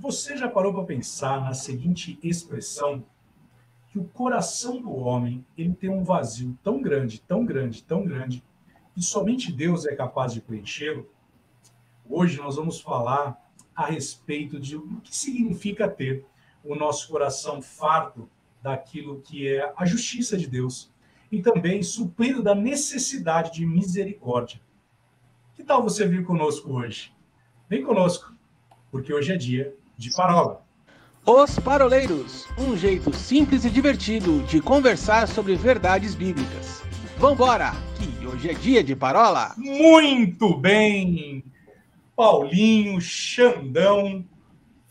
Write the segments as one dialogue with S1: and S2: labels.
S1: Você já parou para pensar na seguinte expressão? Que o coração do homem ele tem um vazio tão grande, tão grande, tão grande, que somente Deus é capaz de preenchê-lo? Hoje nós vamos falar a respeito de o que significa ter o nosso coração farto daquilo que é a justiça de Deus e também suprido da necessidade de misericórdia. Que tal você vir conosco hoje? Vem conosco, porque hoje é dia de parola.
S2: Os Paroleiros, um jeito simples e divertido de conversar sobre verdades bíblicas. Vambora, que hoje é dia de parola.
S1: Muito bem, Paulinho, Xandão.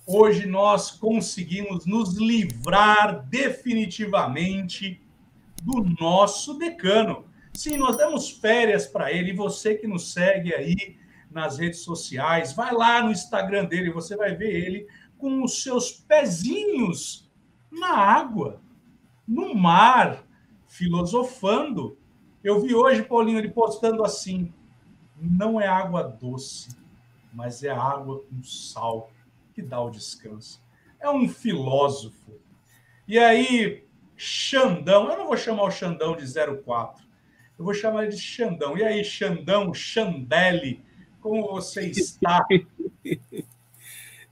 S1: Hoje nós conseguimos nos livrar definitivamente do nosso decano. Sim, nós demos férias para ele. E você que nos segue aí nas redes sociais, vai lá no Instagram dele, você vai ver ele com os seus pezinhos na água, no mar, filosofando. Eu vi hoje, Paulinho, ele postando assim: não é água doce, mas é água com sal que dá o descanso. É um filósofo. E aí, Xandão, eu não vou chamar o Xandão de 04, eu vou chamar ele de Xandão. E aí, Xandão, Xandele, como você está?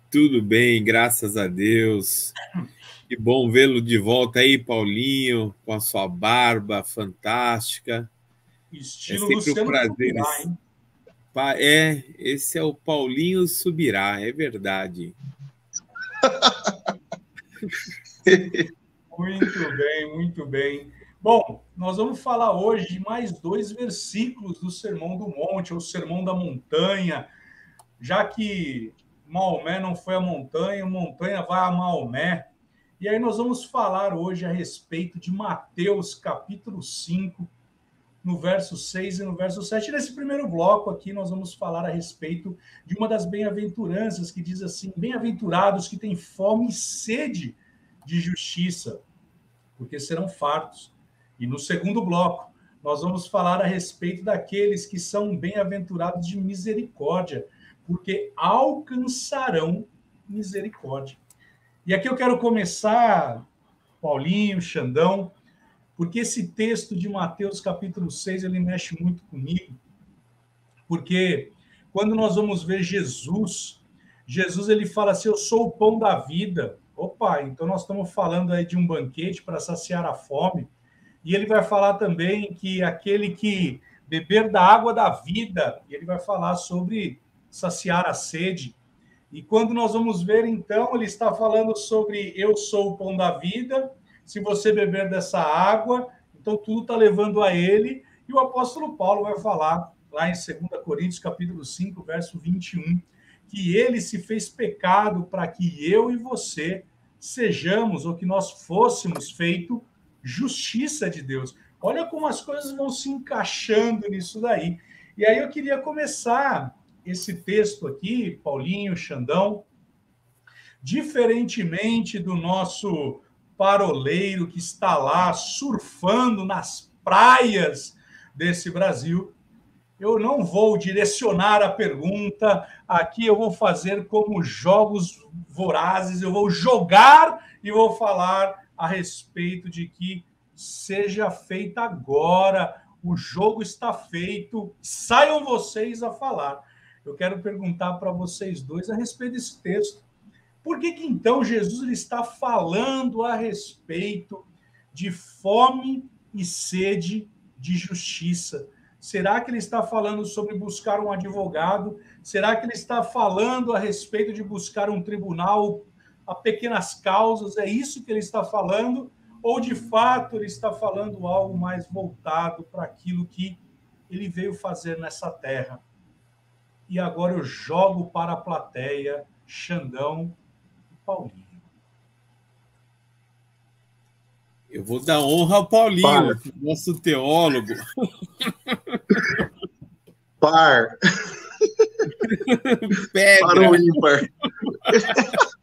S3: Tudo bem, graças a Deus. Que bom vê-lo de volta aí, Paulinho, com a sua barba fantástica.
S1: Estilo é sempre Luciano um prazer. Subirá?
S3: É, esse é o Paulinho Subirá, é verdade.
S1: muito bem, muito bem. Bom, nós vamos falar hoje de mais dois versículos do Sermão do Monte, ou Sermão da Montanha, já que Maomé não foi a montanha, montanha vai a Maomé. E aí nós vamos falar hoje a respeito de Mateus, capítulo 5, no verso 6 e no verso 7. Nesse primeiro bloco aqui, nós vamos falar a respeito de uma das bem-aventuranças que diz assim: Bem-aventurados que têm fome e sede de justiça, porque serão fartos. E no segundo bloco, nós vamos falar a respeito daqueles que são bem-aventurados de misericórdia, porque alcançarão misericórdia. E aqui eu quero começar, Paulinho, Xandão, porque esse texto de Mateus capítulo 6, ele mexe muito comigo, porque quando nós vamos ver Jesus, Jesus ele fala assim, eu sou o pão da vida. Opa, então nós estamos falando aí de um banquete para saciar a fome, e ele vai falar também que aquele que beber da água da vida, ele vai falar sobre saciar a sede. E quando nós vamos ver, então, ele está falando sobre eu sou o pão da vida, se você beber dessa água, então tudo está levando a ele. E o apóstolo Paulo vai falar lá em 2 Coríntios, capítulo 5, verso 21, que ele se fez pecado para que eu e você sejamos, ou que nós fôssemos feito justiça de Deus. Olha como as coisas vão se encaixando nisso daí. E aí eu queria começar esse texto aqui, Paulinho, Xandão, diferentemente do nosso paroleiro que está lá surfando nas praias desse Brasil, eu não vou direcionar a pergunta, aqui eu vou fazer como jogos vorazes, eu vou jogar e vou falar a respeito de que seja feita agora, o jogo está feito, saiam vocês a falar. Eu quero perguntar para vocês dois a respeito desse texto. Por que, que então Jesus ele está falando a respeito de fome e sede de justiça? Será que ele está falando sobre buscar um advogado? Será que ele está falando a respeito de buscar um tribunal a pequenas causas, é isso que ele está falando? Ou de fato ele está falando algo mais voltado para aquilo que ele veio fazer nessa terra? E agora eu jogo para a plateia Xandão e Paulinho.
S3: Eu vou dar honra ao Paulinho, Par. nosso teólogo.
S4: Par. Pedra. Para o ímpar.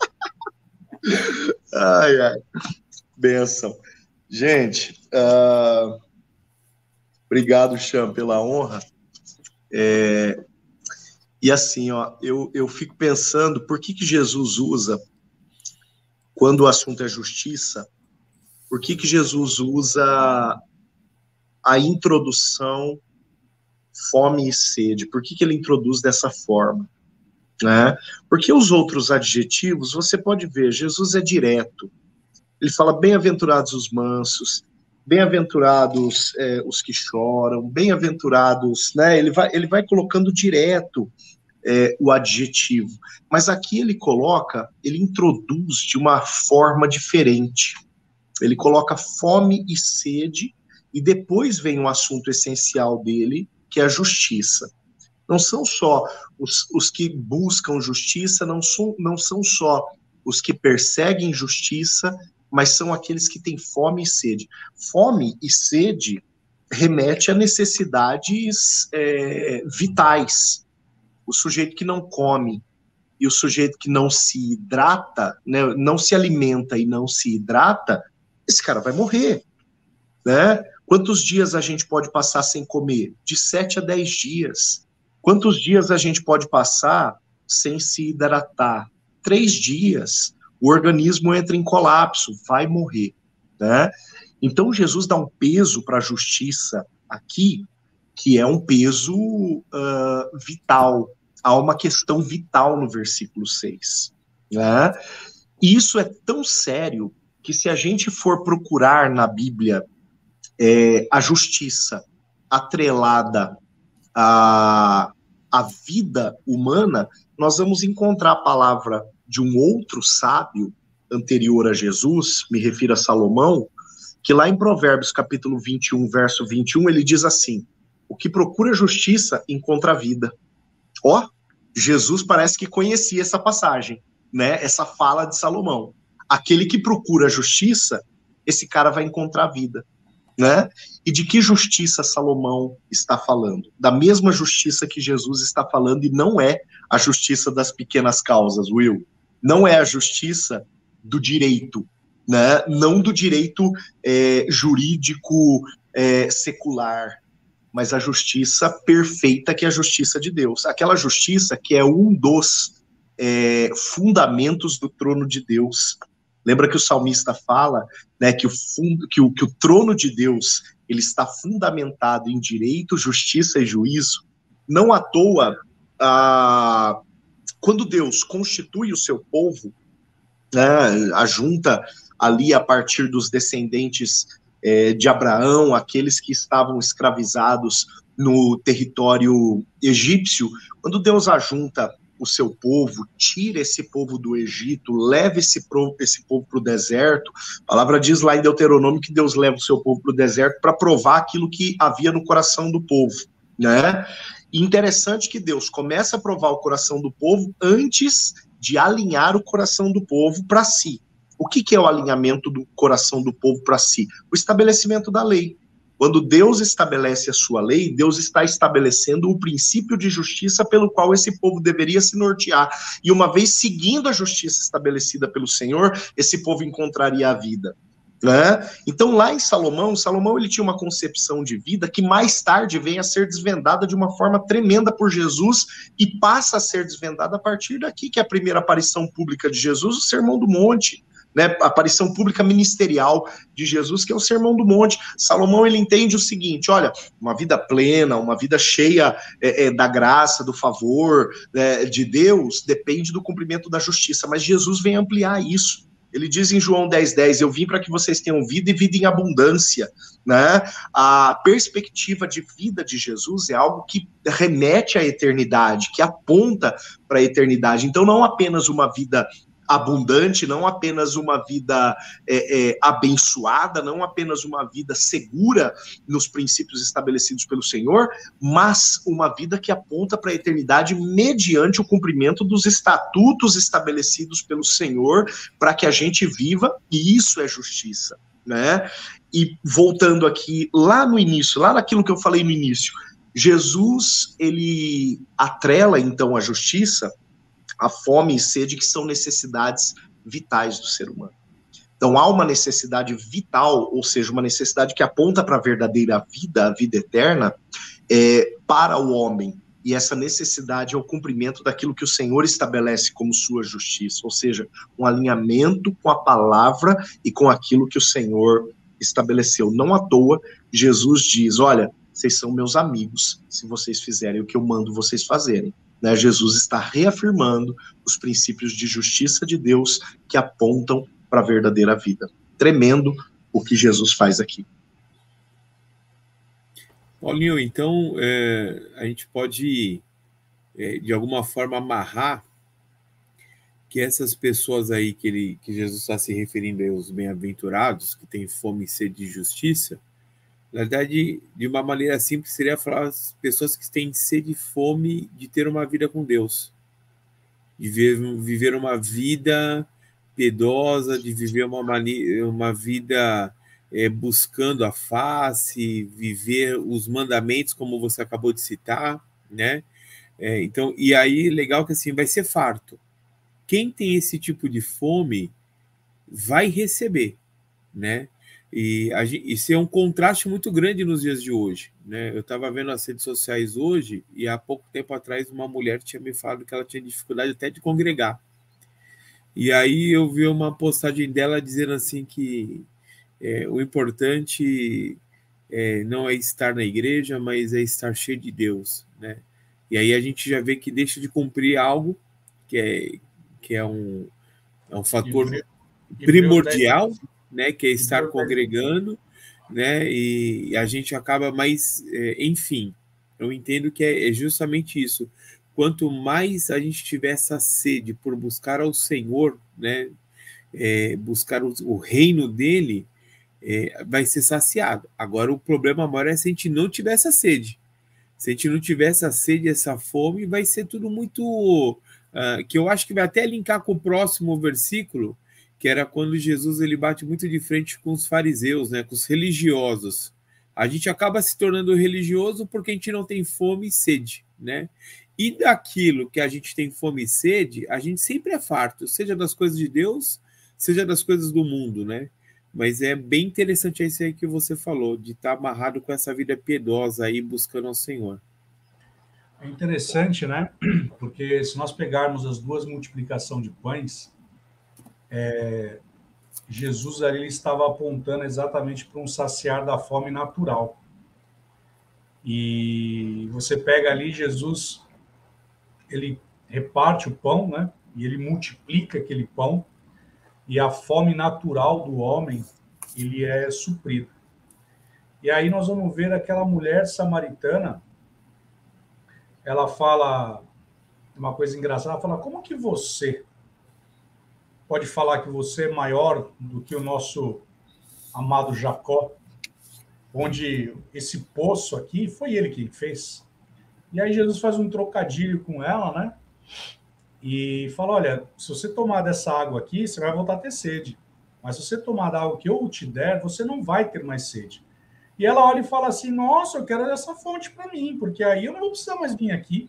S4: ai, ai. Benção. Gente, uh, obrigado, Cham, pela honra. É, E assim, ó, eu, eu fico pensando por que, que Jesus usa, quando o assunto é justiça, por que, que Jesus usa a introdução fome e sede? Por que, que ele introduz dessa forma? Né? Porque os outros adjetivos, você pode ver, Jesus é direto. Ele fala: bem-aventurados os mansos, bem-aventurados é, os que choram, bem-aventurados, né? Ele vai, ele vai colocando direto é, o adjetivo. Mas aqui ele coloca, ele introduz de uma forma diferente. Ele coloca fome e sede, e depois vem o assunto essencial dele, que é a justiça. Não são só os, os que buscam justiça, não são, não são só os que perseguem justiça, mas são aqueles que têm fome e sede. Fome e sede remete a necessidades é, vitais. O sujeito que não come e o sujeito que não se hidrata, né, não se alimenta e não se hidrata, esse cara vai morrer, né? Quantos dias a gente pode passar sem comer? De 7 a 10 dias. Quantos dias a gente pode passar sem se hidratar? Três dias. O organismo entra em colapso, vai morrer. Né? Então, Jesus dá um peso para a justiça aqui, que é um peso uh, vital. Há uma questão vital no versículo 6. Né? E isso é tão sério que, se a gente for procurar na Bíblia é, a justiça atrelada a, a vida humana, nós vamos encontrar a palavra de um outro sábio anterior a Jesus, me refiro a Salomão, que lá em Provérbios capítulo 21, verso 21, ele diz assim: O que procura justiça encontra vida. Ó, Jesus parece que conhecia essa passagem, né? Essa fala de Salomão. Aquele que procura justiça, esse cara vai encontrar vida né? E de que justiça Salomão está falando? Da mesma justiça que Jesus está falando, e não é a justiça das pequenas causas, Will. Não é a justiça do direito, né? não do direito é, jurídico é, secular, mas a justiça perfeita que é a justiça de Deus. Aquela justiça que é um dos é, fundamentos do trono de Deus, Lembra que o salmista fala né, que, o fundo, que, o, que o trono de Deus ele está fundamentado em direito, justiça e juízo. Não à toa, ah, quando Deus constitui o seu povo, né, ajunta ali a partir dos descendentes é, de Abraão, aqueles que estavam escravizados no território egípcio, quando Deus ajunta o seu povo, tira esse povo do Egito, leva esse, esse povo para o deserto. A palavra diz lá em Deuteronômio que Deus leva o seu povo para o deserto para provar aquilo que havia no coração do povo, né? E interessante que Deus começa a provar o coração do povo antes de alinhar o coração do povo para si. O que, que é o alinhamento do coração do povo para si? O estabelecimento da lei. Quando Deus estabelece a sua lei, Deus está estabelecendo o princípio de justiça pelo qual esse povo deveria se nortear. E uma vez seguindo a justiça estabelecida pelo Senhor, esse povo encontraria a vida. Né? Então, lá em Salomão, Salomão ele tinha uma concepção de vida que mais tarde vem a ser desvendada de uma forma tremenda por Jesus e passa a ser desvendada a partir daqui, que é a primeira aparição pública de Jesus, o Sermão do Monte né, aparição pública ministerial de Jesus, que é o Sermão do Monte. Salomão ele entende o seguinte: olha, uma vida plena, uma vida cheia é, é, da graça, do favor é, de Deus, depende do cumprimento da justiça. Mas Jesus vem ampliar isso. Ele diz em João 10,10: 10, Eu vim para que vocês tenham vida e vida em abundância. Né? A perspectiva de vida de Jesus é algo que remete à eternidade, que aponta para a eternidade. Então, não apenas uma vida abundante, não apenas uma vida é, é, abençoada, não apenas uma vida segura nos princípios estabelecidos pelo Senhor, mas uma vida que aponta para a eternidade mediante o cumprimento dos estatutos estabelecidos pelo Senhor para que a gente viva, e isso é justiça, né? E voltando aqui lá no início, lá naquilo que eu falei no início, Jesus ele atrela então a justiça a fome e sede, que são necessidades vitais do ser humano. Então, há uma necessidade vital, ou seja, uma necessidade que aponta para a verdadeira vida, a vida eterna, é, para o homem. e essa necessidade é o cumprimento daquilo que o Senhor estabelece como sua justiça, ou seja, um alinhamento com a palavra e com aquilo que o Senhor estabeleceu. Não à toa, Jesus diz: Olha, vocês são meus amigos se vocês fizerem o que eu mando vocês fazerem. Né? Jesus está reafirmando os princípios de justiça de Deus que apontam para a verdadeira vida. Tremendo o que Jesus faz aqui.
S3: Paulinho, então é, a gente pode, é, de alguma forma, amarrar que essas pessoas aí que, ele, que Jesus está se referindo aos bem-aventurados, que têm fome e sede de justiça, na verdade, de uma maneira simples, seria falar as pessoas que têm sede e fome de ter uma vida com Deus, de viver, uma vida piedosa, de viver uma, uma vida é, buscando a face, viver os mandamentos, como você acabou de citar, né? É, então, e aí, legal que assim, vai ser farto. Quem tem esse tipo de fome vai receber, né? E a, isso é um contraste muito grande nos dias de hoje. Né? Eu estava vendo as redes sociais hoje e há pouco tempo atrás uma mulher tinha me falado que ela tinha dificuldade até de congregar. E aí eu vi uma postagem dela dizendo assim que é, o importante é, não é estar na igreja, mas é estar cheio de Deus. Né? E aí a gente já vê que deixa de cumprir algo que é, que é, um, é um fator primordial né, que é estar congregando, né, e a gente acaba mais, é, enfim, eu entendo que é, é justamente isso. Quanto mais a gente tiver essa sede por buscar ao Senhor, né, é, buscar o, o, reino dele, é, vai ser saciado. Agora, o problema maior é se a gente não tiver essa sede. Se a gente não tiver essa sede, essa fome, vai ser tudo muito. Uh, que eu acho que vai até linkar com o próximo versículo, que era quando Jesus ele bate muito de frente com os fariseus, né, com os religiosos. A gente acaba se tornando religioso porque a gente não tem fome e sede, né? E daquilo que a gente tem fome e sede, a gente sempre é farto, seja das coisas de Deus, seja das coisas do mundo, né? Mas é bem interessante isso aí que você falou, de estar amarrado com essa vida piedosa aí, buscando ao Senhor.
S1: É interessante, né? Porque se nós pegarmos as duas multiplicação de pães, é, Jesus ali estava apontando exatamente para um saciar da fome natural. E você pega ali Jesus, ele reparte o pão, né? E ele multiplica aquele pão e a fome natural do homem ele é suprido. E aí nós vamos ver aquela mulher samaritana, ela fala uma coisa engraçada, ela fala: "Como que você, pode falar que você é maior do que o nosso amado Jacó, onde esse poço aqui foi ele quem fez. E aí Jesus faz um trocadilho com ela, né? E fala: olha, se você tomar dessa água aqui, você vai voltar a ter sede. Mas se você tomar da água que eu te der, você não vai ter mais sede. E ela olha e fala assim: Nossa, eu quero essa fonte para mim, porque aí eu não vou precisar mais vir aqui.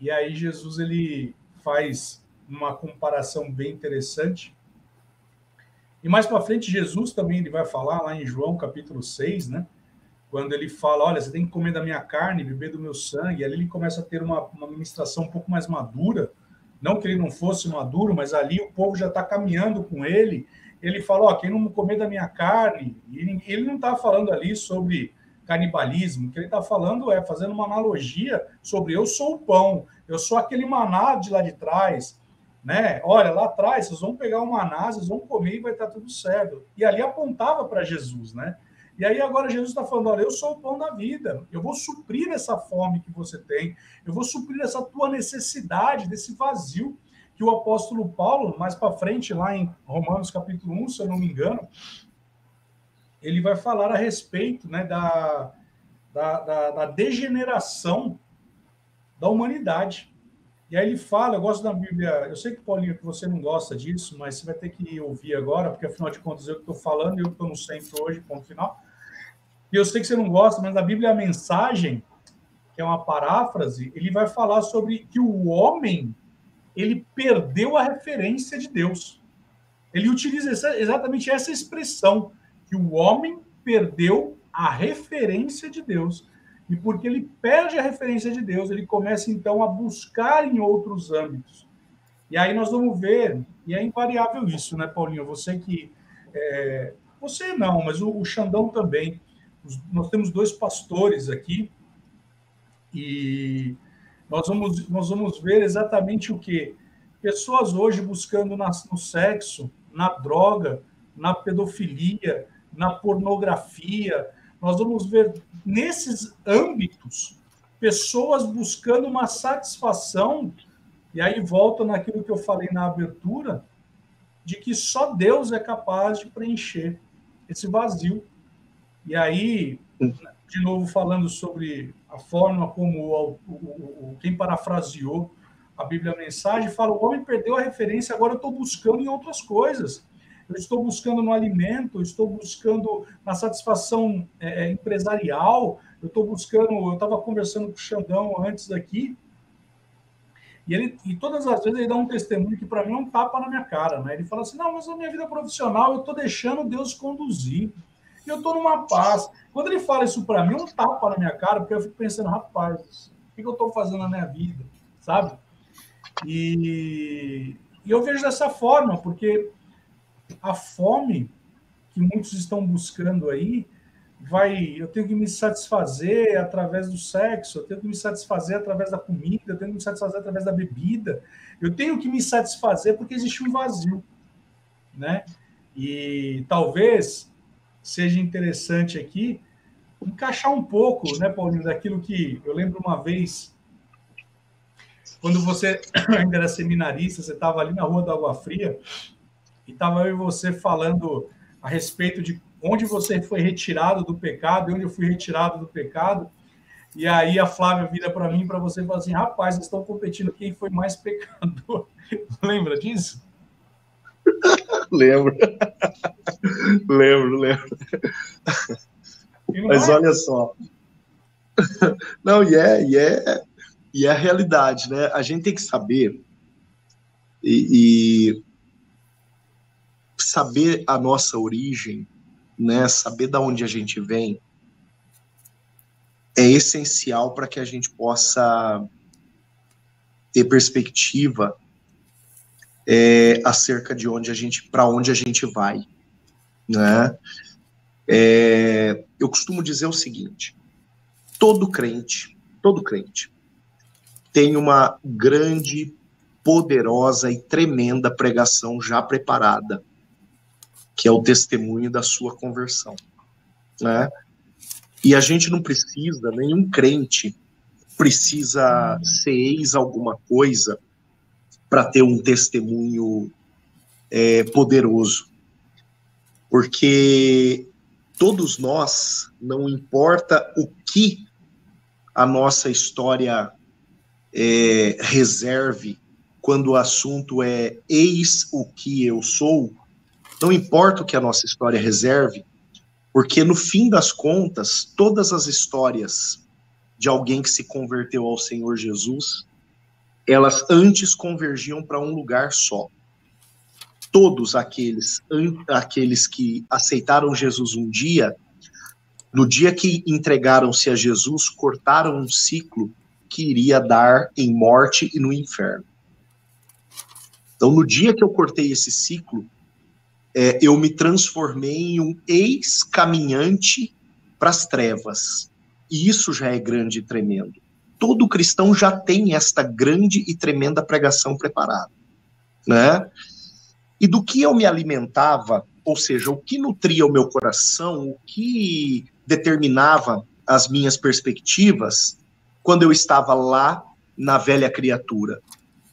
S1: E aí Jesus ele faz uma comparação bem interessante. E mais para frente, Jesus também ele vai falar lá em João capítulo 6, né? Quando ele fala: Olha, você tem que comer da minha carne, beber do meu sangue. E ali ele começa a ter uma, uma ministração um pouco mais madura. Não que ele não fosse maduro, mas ali o povo já está caminhando com ele. Ele fala: Ó, quem não comer da minha carne. E ele não está falando ali sobre canibalismo. O que ele está falando é fazendo uma analogia sobre eu sou o pão, eu sou aquele maná de lá de trás né? Olha, lá atrás vocês vão pegar uma maná, vocês vão comer e vai estar tudo certo. E ali apontava para Jesus, né? E aí agora Jesus está falando: olha, eu sou o pão da vida, eu vou suprir essa fome que você tem, eu vou suprir essa tua necessidade, desse vazio que o apóstolo Paulo, mais para frente, lá em Romanos capítulo 1, se eu não me engano, ele vai falar a respeito né, da, da, da, da degeneração da humanidade. E aí ele fala, eu gosto da Bíblia, eu sei que, Paulinho, que você não gosta disso, mas você vai ter que ouvir agora, porque afinal de contas eu estou falando e eu estou no centro hoje, ponto final. E eu sei que você não gosta, mas na Bíblia a mensagem, que é uma paráfrase, ele vai falar sobre que o homem, ele perdeu a referência de Deus. Ele utiliza essa, exatamente essa expressão, que o homem perdeu a referência de Deus. E porque ele perde a referência de Deus, ele começa então a buscar em outros âmbitos. E aí nós vamos ver, e é invariável isso, né, Paulinho? Você que. É, você não, mas o, o Xandão também. Os, nós temos dois pastores aqui, e nós vamos, nós vamos ver exatamente o que? Pessoas hoje buscando na, no sexo, na droga, na pedofilia, na pornografia. Nós vamos ver nesses âmbitos pessoas buscando uma satisfação, e aí volta naquilo que eu falei na abertura, de que só Deus é capaz de preencher esse vazio. E aí, de novo, falando sobre a forma como o, o, o, quem parafraseou a Bíblia a mensagem, fala: o homem perdeu a referência, agora eu estou buscando em outras coisas eu estou buscando no alimento, eu estou buscando na satisfação é, é empresarial, eu estou buscando, eu estava conversando com o Xandão antes daqui, e, ele, e todas as vezes ele dá um testemunho que para mim é um tapa na minha cara, né? Ele fala assim, não, mas na minha vida profissional eu estou deixando Deus conduzir, eu estou numa paz. Quando ele fala isso para mim, é um tapa na minha cara, porque eu fico pensando, rapaz, o que eu estou fazendo na minha vida, sabe? E, e eu vejo dessa forma, porque a fome que muitos estão buscando aí vai, eu tenho que me satisfazer através do sexo, eu tenho que me satisfazer através da comida, eu tenho que me satisfazer através da bebida, eu tenho que me satisfazer porque existe um vazio, né? E talvez seja interessante aqui encaixar um pouco, né, Paulinho, daquilo que eu lembro uma vez quando você ainda era seminarista, você estava ali na Rua da Água Fria, e estava eu e você falando a respeito de onde você foi retirado do pecado e onde eu fui retirado do pecado. E aí a Flávia vira para mim para você e fala assim: rapaz, vocês estão competindo quem foi mais pecador. Lembra disso?
S4: lembro. lembro, lembro. Mas é? olha só. Não, e é, e é, e é a realidade, né? A gente tem que saber, e, e saber a nossa origem, né, saber da onde a gente vem, é essencial para que a gente possa ter perspectiva é, acerca de onde a gente, para onde a gente vai, né? É, eu costumo dizer o seguinte: todo crente, todo crente tem uma grande, poderosa e tremenda pregação já preparada que é o testemunho da sua conversão, né? E a gente não precisa, nenhum crente precisa ser ex alguma coisa para ter um testemunho é, poderoso, porque todos nós, não importa o que a nossa história é, reserve, quando o assunto é eis o que eu sou, não importa o que a nossa história reserve, porque no fim das contas, todas as histórias de alguém que se converteu ao Senhor Jesus, elas antes convergiam para um lugar só. Todos aqueles, aqueles que aceitaram Jesus um dia, no dia que entregaram-se a Jesus, cortaram um ciclo que iria dar em morte e no inferno. Então, no dia que eu cortei esse ciclo, é, eu me transformei em um ex-caminhante para as trevas. E isso já é grande e tremendo. Todo cristão já tem esta grande e tremenda pregação preparada, né? E do que eu me alimentava, ou seja, o que nutria o meu coração, o que determinava as minhas perspectivas quando eu estava lá na velha criatura,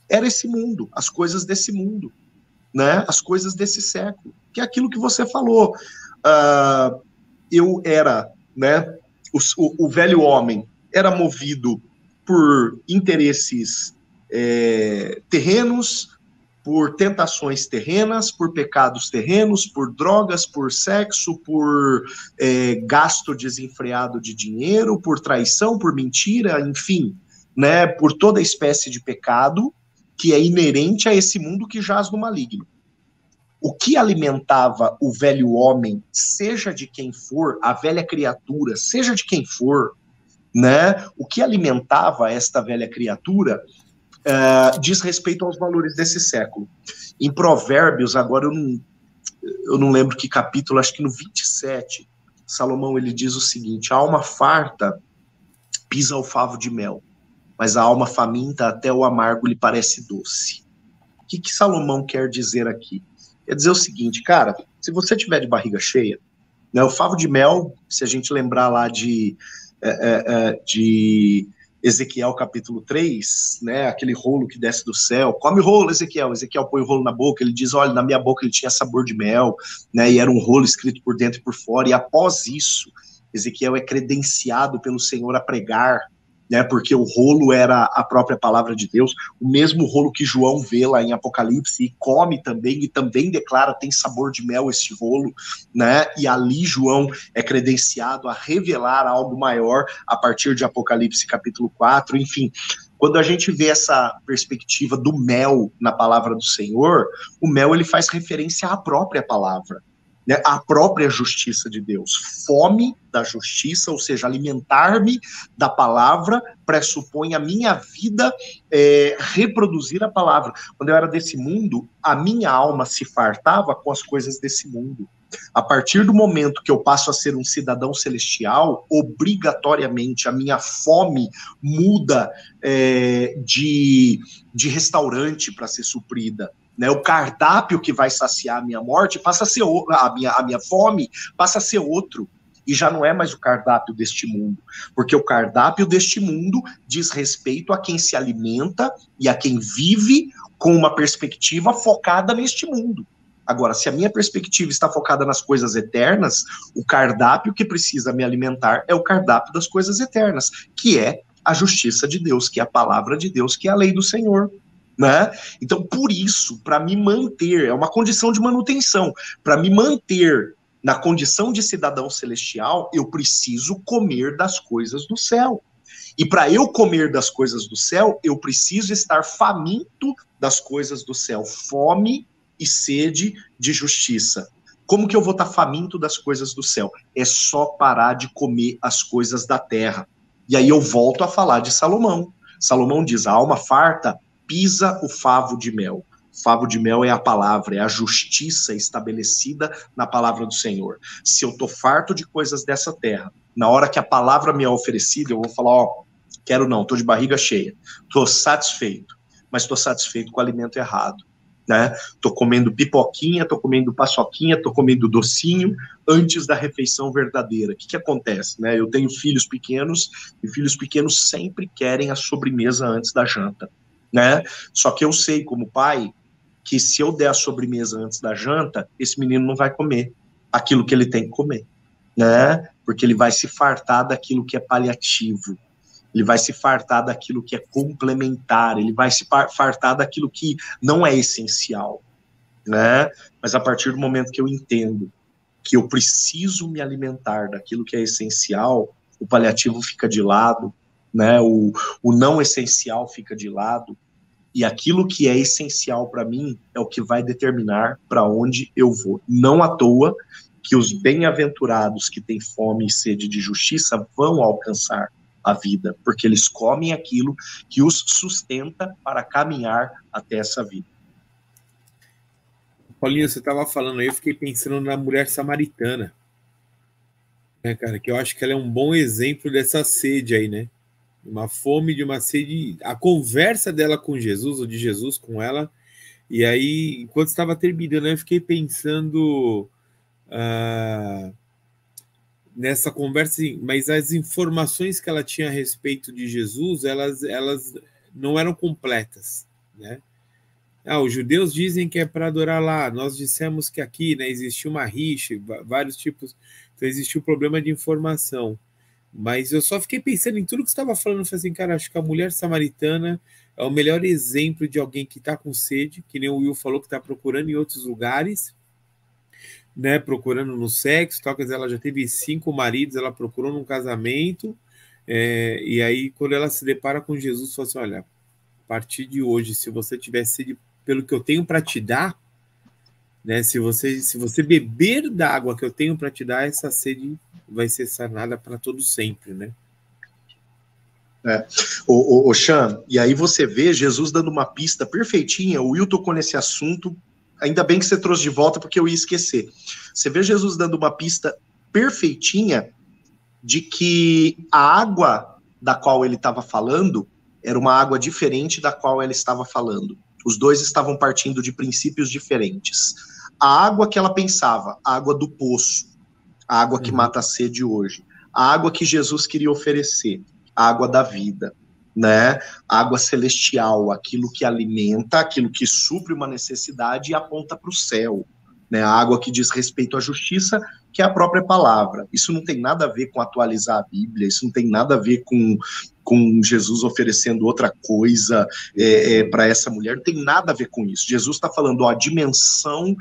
S4: era esse mundo, as coisas desse mundo né, as coisas desse século, que é aquilo que você falou. Uh, eu era, né, o, o, o, velho homem era movido por interesses é, terrenos, por tentações terrenas, por pecados terrenos, por drogas, por sexo, por é, gasto desenfreado de dinheiro, por traição, por mentira, enfim, né, por toda espécie de pecado que é inerente a esse mundo que jaz no maligno. O que alimentava o velho homem, seja de quem for, a velha criatura, seja de quem for, né? O que alimentava esta velha criatura uh, diz respeito aos valores desse século. Em Provérbios, agora eu não, eu não lembro que capítulo, acho que no 27, Salomão ele diz o seguinte: a alma farta pisa o favo de mel, mas a alma faminta até o amargo lhe parece doce. O que, que Salomão quer dizer aqui? Quer dizer o seguinte, cara, se você tiver de barriga cheia, né, o favo de mel, se a gente lembrar lá de, é, é, é de Ezequiel capítulo 3, né, aquele rolo que desce do céu, come rolo, Ezequiel, Ezequiel põe o rolo na boca, ele diz, olha, na minha boca ele tinha sabor de mel, né, e era um rolo escrito por dentro e por fora, e após isso, Ezequiel é credenciado pelo Senhor a pregar né, porque o rolo era a própria palavra de Deus, o mesmo rolo que João vê lá em Apocalipse e come também, e também declara, tem sabor de mel esse rolo, né, e ali João é credenciado a revelar algo maior a partir de Apocalipse capítulo 4, enfim, quando a gente vê essa perspectiva do mel na palavra do Senhor, o mel ele faz referência à própria palavra, né, a própria justiça de Deus. Fome da justiça, ou seja, alimentar-me da palavra, pressupõe a minha vida é, reproduzir a palavra. Quando eu era desse mundo, a minha alma se fartava com as coisas desse mundo. A partir do momento que eu passo a ser um cidadão celestial, obrigatoriamente a minha fome muda é, de, de restaurante para ser suprida né, o cardápio que vai saciar a minha morte passa a ser a minha, a minha fome passa a ser outro e já não é mais o cardápio deste mundo, porque o cardápio deste mundo diz respeito a quem se alimenta e a quem vive com uma perspectiva focada neste mundo. Agora, se a minha perspectiva está focada nas coisas eternas, o cardápio que precisa me alimentar é o cardápio das coisas eternas, que é a justiça de Deus, que é a palavra de Deus, que é a lei do Senhor né? Então, por isso, para me manter, é uma condição de manutenção, para me manter na condição de cidadão celestial, eu preciso comer das coisas do céu. E para eu comer das coisas do céu, eu preciso estar faminto das coisas do céu, fome e sede de justiça. Como que eu vou estar faminto das coisas do céu? É só parar de comer as coisas da terra. E aí eu volto a falar de Salomão. Salomão diz: a alma farta pisa o favo de mel. Favo de mel é a palavra, é a justiça estabelecida na palavra do Senhor. Se eu tô farto de coisas dessa terra, na hora que a palavra me é oferecida, eu vou falar, ó, quero não, tô de barriga cheia, tô satisfeito, mas tô satisfeito com o alimento errado. Né? Tô comendo pipoquinha, tô comendo paçoquinha, tô comendo docinho antes da refeição verdadeira. O que, que acontece? Né? Eu tenho filhos pequenos e filhos pequenos sempre querem a sobremesa antes da janta né? Só que eu sei, como pai, que se eu der a sobremesa antes da janta, esse menino não vai comer aquilo que ele tem que comer, né? Porque ele vai se fartar daquilo que é paliativo, ele vai se fartar daquilo que é complementar, ele vai se fartar daquilo que não é essencial, né? Mas a partir do momento que eu entendo que eu preciso me alimentar daquilo que é essencial, o paliativo fica de lado, né? O, o não essencial fica de lado, e aquilo que é essencial para mim é o que vai determinar para onde eu vou. Não à toa que os bem-aventurados que têm fome e sede de justiça vão alcançar a vida, porque eles comem aquilo que os sustenta para caminhar até essa vida.
S3: Paulinho, você estava falando aí, eu fiquei pensando na mulher samaritana. É, cara, que eu acho que ela é um bom exemplo dessa sede aí, né? Uma fome, de uma sede, a conversa dela com Jesus, ou de Jesus com ela. E aí, enquanto estava terminando, eu fiquei pensando uh, nessa conversa, mas as informações que ela tinha a respeito de Jesus, elas, elas não eram completas, né? Ah, os judeus dizem que é para adorar lá. Nós dissemos que aqui, né, existiu uma rixa, vários tipos. Então existiu um problema de informação. Mas eu só fiquei pensando em tudo que você estava falando. Falei assim, cara, acho que a mulher samaritana é o melhor exemplo de alguém que está com sede, que nem o Will falou que está procurando em outros lugares, né? Procurando no sexo, tal, ela já teve cinco maridos, ela procurou num casamento, é, e aí quando ela se depara com Jesus, fala assim: olha, a partir de hoje, se você tiver sede pelo que eu tenho para te dar, né? Se você se você beber da água que eu tenho para te dar, essa sede vai ser sanada para todo sempre, né?
S4: É. O, o, o Chan, e aí você vê Jesus dando uma pista perfeitinha. O Will tocou nesse assunto. Ainda bem que você trouxe de volta, porque eu ia esquecer. Você vê Jesus dando uma pista perfeitinha de que a água da qual ele estava falando era uma água diferente da qual ela estava falando. Os dois estavam partindo de princípios diferentes. A água que ela pensava, a água do poço, a água que uhum. mata a sede hoje, a água que Jesus queria oferecer, a água da vida, né? A água celestial, aquilo que alimenta, aquilo que supre uma necessidade e aponta para o céu. Né, a água que diz respeito à justiça, que é a própria palavra. Isso não tem nada a ver com atualizar a Bíblia, isso não tem nada a ver com, com Jesus oferecendo outra coisa é, é, para essa mulher, não tem nada a ver com isso. Jesus está falando ó, a dimensão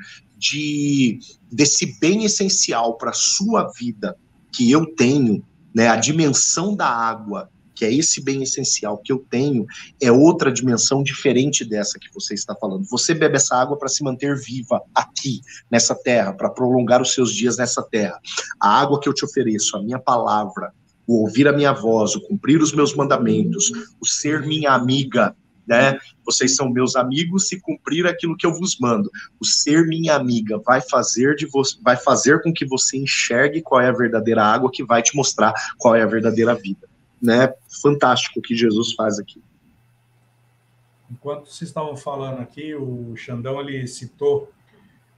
S4: de desse bem essencial para a sua vida que eu tenho, né, a dimensão da água, que é esse bem essencial que eu tenho, é outra dimensão diferente dessa que você está falando. Você bebe essa água para se manter viva aqui, nessa terra, para prolongar os seus dias nessa terra. A água que eu te ofereço, a minha palavra, o ouvir a minha voz, o cumprir os meus mandamentos, o ser minha amiga, né? Vocês são meus amigos se cumprir aquilo que eu vos mando. O ser minha amiga vai fazer de você, vai fazer com que você enxergue qual é a verdadeira água que vai te mostrar qual é a verdadeira vida né, fantástico que Jesus faz aqui.
S1: Enquanto vocês estavam falando aqui, o Xandão ele citou,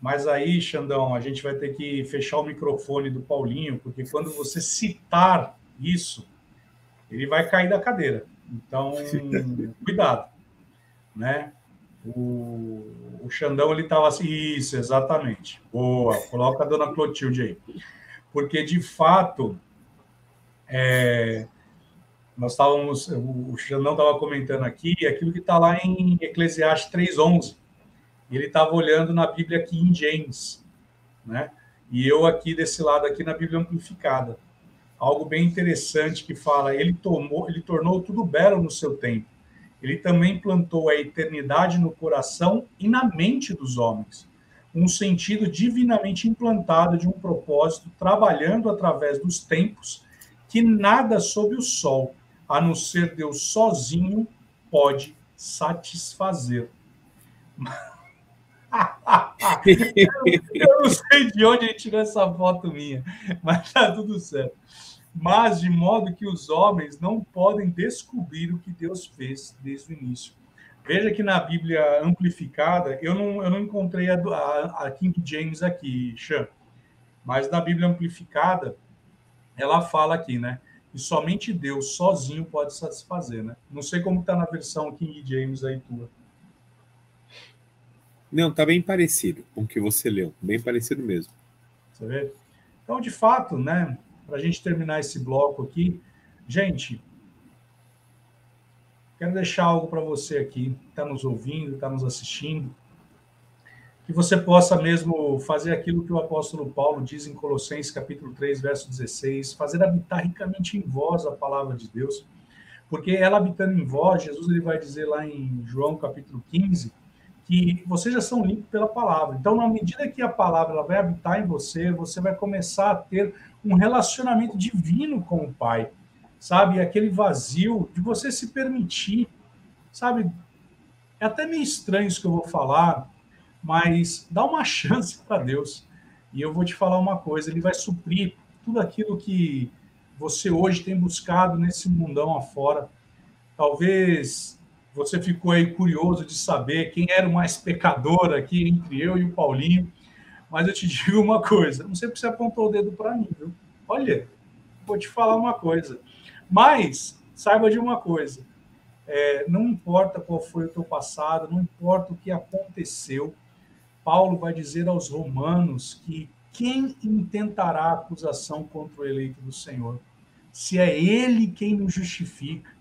S1: mas aí, Xandão, a gente vai ter que fechar o microfone do Paulinho, porque quando você citar isso, ele vai cair da cadeira. Então, cuidado, né? O, o Xandão ele estava assim, isso, exatamente. Boa, coloca a dona Clotilde aí. Porque, de fato, é, nós estávamos, o Xandão estava comentando aqui, aquilo que está lá em Eclesiastes 3.11. Ele estava olhando na Bíblia King James, né? E eu aqui desse lado aqui na Bíblia Amplificada. Algo bem interessante que fala, ele tomou, ele tornou tudo belo no seu tempo. Ele também plantou a eternidade no coração e na mente dos homens. Um sentido divinamente implantado de um propósito, trabalhando através dos tempos, que nada sob o sol a não ser Deus sozinho, pode satisfazer. eu não sei de onde ele tirou essa foto minha, mas tá tudo certo. Mas de modo que os homens não podem descobrir o que Deus fez desde o início. Veja que na Bíblia amplificada, eu não, eu não encontrei a, a, a King James aqui, Chan, mas na Bíblia amplificada, ela fala aqui, né? e somente Deus sozinho pode satisfazer, né? Não sei como está na versão King James aí tua.
S3: Não, tá bem parecido com o que você leu, bem parecido mesmo.
S1: Você vê? Então, de fato, né, para a gente terminar esse bloco aqui, gente, quero deixar algo para você aqui, que está nos ouvindo, está nos assistindo. Que você possa mesmo fazer aquilo que o apóstolo Paulo diz em Colossenses capítulo 3, verso 16, fazer habitar ricamente em vós a palavra de Deus, porque ela habitando em vós, Jesus ele vai dizer lá em João capítulo 15, que vocês já são limpos pela palavra. Então, na medida que a palavra ela vai habitar em você, você vai começar a ter um relacionamento divino com o Pai, sabe? Aquele vazio de você se permitir, sabe? É até meio estranho isso que eu vou falar, mas dá uma chance para Deus. E eu vou te falar uma coisa: Ele vai suprir tudo aquilo que você hoje tem buscado nesse mundão afora. Talvez você ficou aí curioso de saber quem era o mais pecador aqui entre eu e o Paulinho, mas eu te digo uma coisa: não sei porque você apontou o dedo para mim, viu? Olha, vou te falar uma coisa. Mas saiba de uma coisa: é, não importa qual foi o teu passado, não importa o que aconteceu, Paulo vai dizer aos romanos que quem intentará acusação contra o eleito do Senhor? Se é ele quem nos justifica,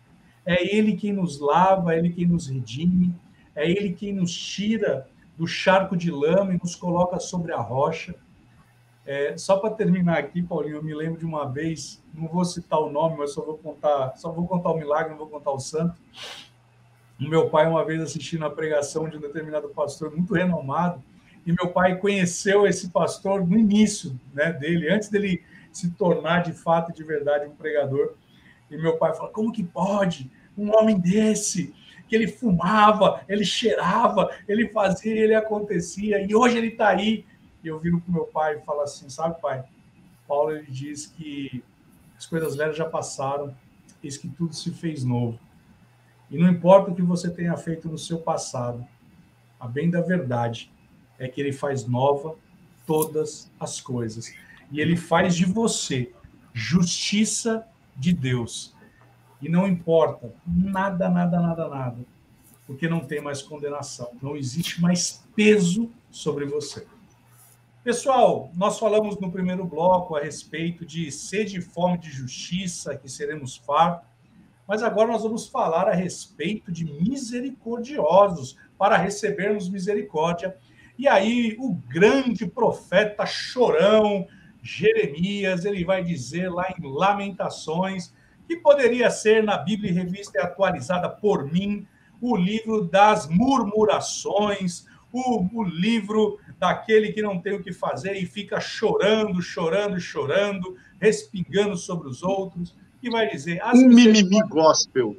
S1: é ele quem nos lava, é ele quem nos redime, é ele quem nos tira do charco de lama e nos coloca sobre a rocha. É, só para terminar aqui, Paulinho, eu me lembro de uma vez, não vou citar o nome, mas só vou contar, só vou contar o milagre, não vou contar o santo. O meu pai, uma vez assistindo a pregação de um determinado pastor muito renomado, e meu pai conheceu esse pastor no início né, dele, antes dele se tornar de fato e de verdade um pregador. E meu pai fala: como que pode? Um homem desse, que ele fumava, ele cheirava, ele fazia, ele acontecia, e hoje ele está aí. E eu viro para meu pai e falo assim: sabe, pai? Paulo ele diz que as coisas velhas já passaram, eis que tudo se fez novo. E não importa o que você tenha feito no seu passado, a bem da verdade é que ele faz nova todas as coisas. E ele faz de você justiça de Deus. E não importa nada, nada, nada, nada, porque não tem mais condenação, não existe mais peso sobre você. Pessoal, nós falamos no primeiro bloco a respeito de sede e fome de justiça, que seremos fartos, mas agora nós vamos falar a respeito de misericordiosos, para recebermos misericórdia. E aí, o grande profeta chorão, Jeremias, ele vai dizer lá em Lamentações, que poderia ser na Bíblia Revista Atualizada por mim, o livro das murmurações, o, o livro daquele que não tem o que fazer e fica chorando, chorando, chorando, respingando sobre os outros, e vai dizer...
S4: Um mimimi gospel.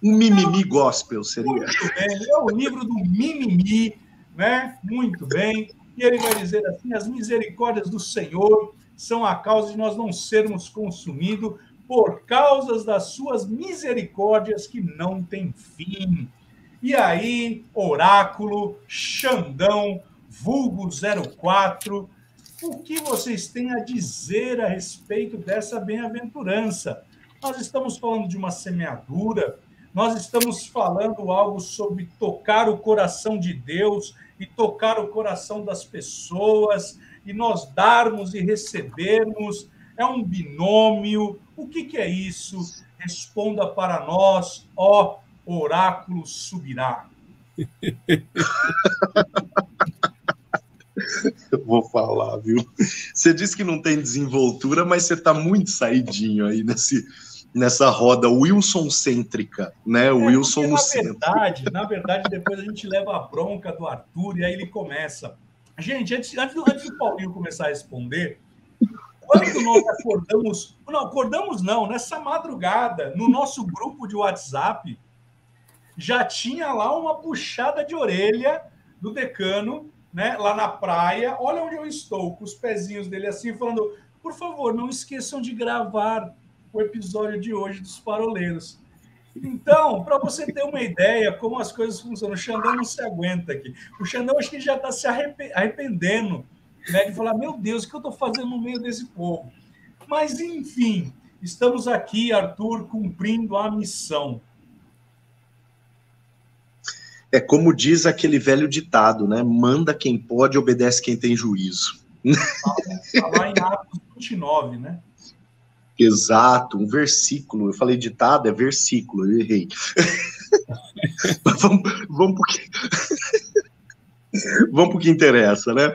S4: Um mimimi gospel seria.
S1: Muito bem, é o livro do mimimi, né? Muito bem. E ele vai dizer assim: as misericórdias do Senhor são a causa de nós não sermos consumidos por causas das suas misericórdias que não têm fim. E aí, oráculo, Xandão, vulgo 04, o que vocês têm a dizer a respeito dessa bem-aventurança? Nós estamos falando de uma semeadura, nós estamos falando algo sobre tocar o coração de Deus e tocar o coração das pessoas, e nós darmos e recebermos. É um binômio. O que, que é isso? Responda para nós, ó oráculo subirá.
S4: Eu vou falar, viu? Você disse que não tem desenvoltura, mas você está muito saidinho aí nesse, nessa roda Wilson-cêntrica, né? É, Wilson
S1: no na verdade, na verdade, depois a gente leva a bronca do Arthur e aí ele começa. Gente, antes, antes, antes do Paulinho começar a responder, quando nós acordamos, não, acordamos não, nessa madrugada, no nosso grupo de WhatsApp, já tinha lá uma puxada de orelha do decano, né, lá na praia. Olha onde eu estou, com os pezinhos dele assim, falando: por favor, não esqueçam de gravar o episódio de hoje dos Paroleiros. Então, para você ter uma ideia como as coisas funcionam, o Xandão não se aguenta aqui. O Xandão acho que já está se arrependendo né, de falar: meu Deus, o que eu estou fazendo no meio desse povo? Mas, enfim, estamos aqui, Arthur, cumprindo a missão.
S4: É como diz aquele velho ditado, né? Manda quem pode, obedece quem tem juízo.
S1: Está lá em Atos 29, né?
S4: Exato, um versículo. Eu falei ditado, é versículo, eu errei. vamos, vamos para que... vamos que interessa, né?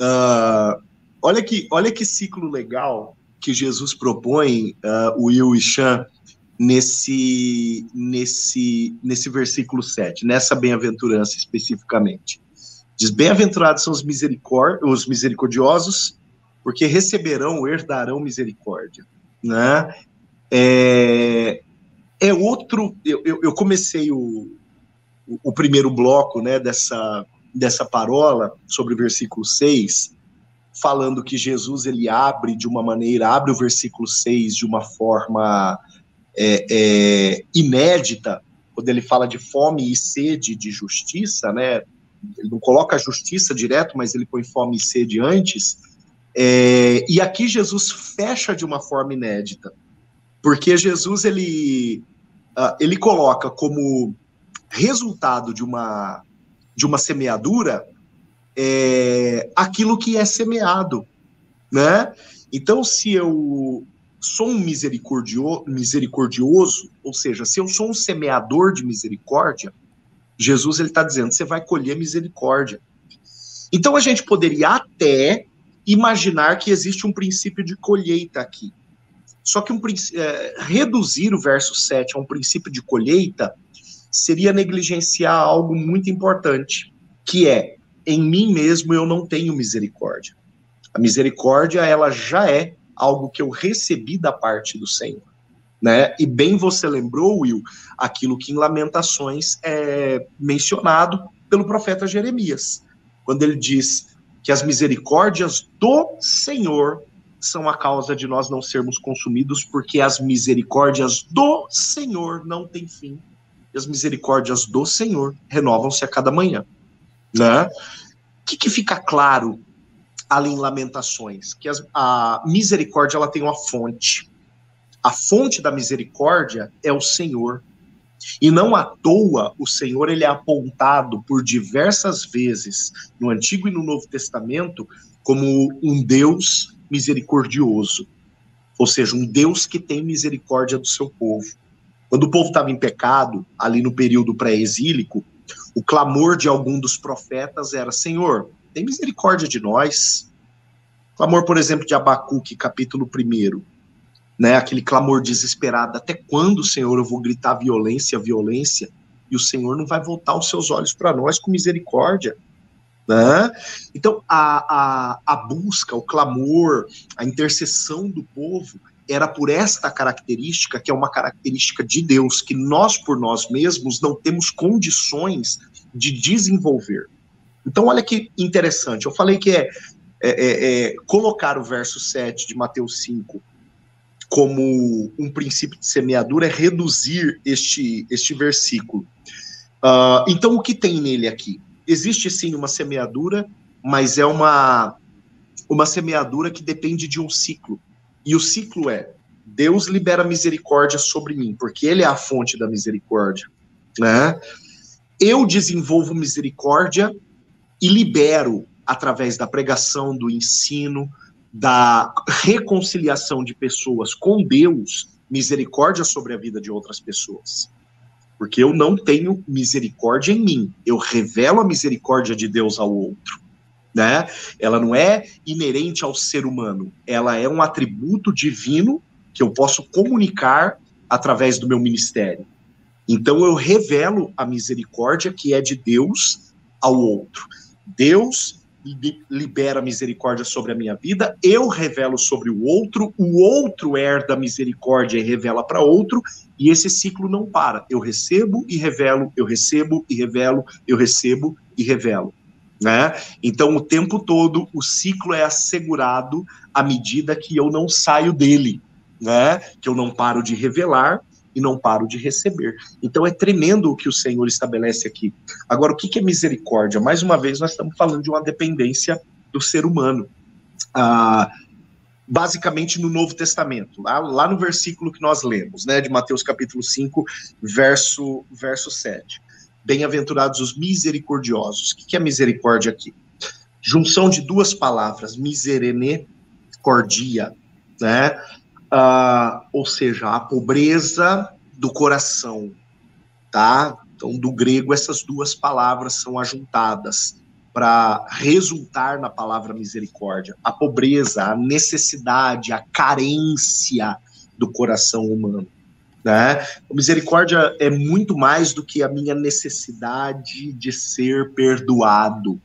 S4: Uh, olha, que, olha que ciclo legal que Jesus propõe, uh, Will e Chan, nesse, nesse, nesse versículo 7, nessa bem-aventurança especificamente. Diz: Bem-aventurados são os, misericórdia, os misericordiosos, porque receberão, herdarão misericórdia né? É, é outro. Eu, eu comecei o, o primeiro bloco né, dessa, dessa parola sobre o versículo 6, falando que Jesus ele abre de uma maneira, abre o versículo 6 de uma forma é, é, inédita, quando ele fala de fome e sede de justiça, né? Ele não coloca a justiça direto, mas ele põe fome e sede antes. É, e aqui Jesus fecha de uma forma inédita, porque Jesus ele, uh, ele coloca como resultado de uma, de uma semeadura é, aquilo que é semeado, né? Então, se eu sou um misericordio, misericordioso, ou seja, se eu sou um semeador de misericórdia, Jesus ele está dizendo, você vai colher misericórdia. Então a gente poderia até imaginar que existe um princípio de colheita aqui. Só que um, é, reduzir o verso 7 a um princípio de colheita seria negligenciar algo muito importante, que é, em mim mesmo eu não tenho misericórdia. A misericórdia, ela já é algo que eu recebi da parte do Senhor. Né? E bem você lembrou, Will, aquilo que em Lamentações é mencionado pelo profeta Jeremias, quando ele diz que as misericórdias do Senhor são a causa de nós não sermos consumidos, porque as misericórdias do Senhor não têm fim. E as misericórdias do Senhor renovam-se a cada manhã. Né? O que, que fica claro ali em Lamentações? Que as, a misericórdia ela tem uma fonte. A fonte da misericórdia é o Senhor. E não à toa o Senhor ele é apontado por diversas vezes no Antigo e no Novo Testamento como um Deus misericordioso, ou seja, um Deus que tem misericórdia do seu povo. Quando o povo estava em pecado, ali no período pré-exílico, o clamor de algum dos profetas era: Senhor, tem misericórdia de nós. Clamor, por exemplo, de Abacuque, capítulo 1, né? Aquele clamor desesperado: Até quando, Senhor, eu vou gritar violência, violência? E o Senhor não vai voltar os seus olhos para nós com misericórdia. Né? Então, a, a, a busca, o clamor, a intercessão do povo era por esta característica, que é uma característica de Deus, que nós, por nós mesmos, não temos condições de desenvolver. Então, olha que interessante. Eu falei que é, é, é, é colocar o verso 7 de Mateus 5 como um princípio de semeadura é reduzir este, este versículo. Uh, então, o que tem nele aqui? existe sim uma semeadura, mas é uma, uma semeadura que depende de um ciclo. E o ciclo é: Deus libera misericórdia sobre mim, porque Ele é a fonte da misericórdia. Né? Eu desenvolvo misericórdia e libero, através da pregação, do ensino, da reconciliação de pessoas com Deus, misericórdia sobre a vida de outras pessoas porque eu não tenho misericórdia em mim. Eu revelo a misericórdia de Deus ao outro. Né? Ela não é inerente ao ser humano, ela é um atributo divino que eu posso comunicar através do meu ministério. Então eu revelo a misericórdia que é de Deus ao outro. Deus libera misericórdia sobre a minha vida, eu revelo sobre o outro, o outro herda misericórdia e revela para outro, e esse ciclo não para. Eu recebo e revelo, eu recebo e revelo, eu recebo e revelo. Né? Então, o tempo todo, o ciclo é assegurado à medida que eu não saio dele, né? que eu não paro de revelar e não paro de receber. Então, é tremendo o que o Senhor estabelece aqui. Agora, o que é misericórdia? Mais uma vez, nós estamos falando de uma dependência do ser humano. Ah, basicamente no Novo Testamento, lá, lá no versículo que nós lemos, né, de Mateus capítulo 5, verso, verso 7. Bem-aventurados os misericordiosos. O que é misericórdia aqui? Junção de duas palavras, miserene, cordia, né? Uh, ou seja, a pobreza do coração, tá? Então, do grego, essas duas palavras são ajuntadas para resultar na palavra misericórdia. A pobreza, a necessidade, a carência do coração humano. Né? A misericórdia é muito mais do que a minha necessidade de ser perdoado.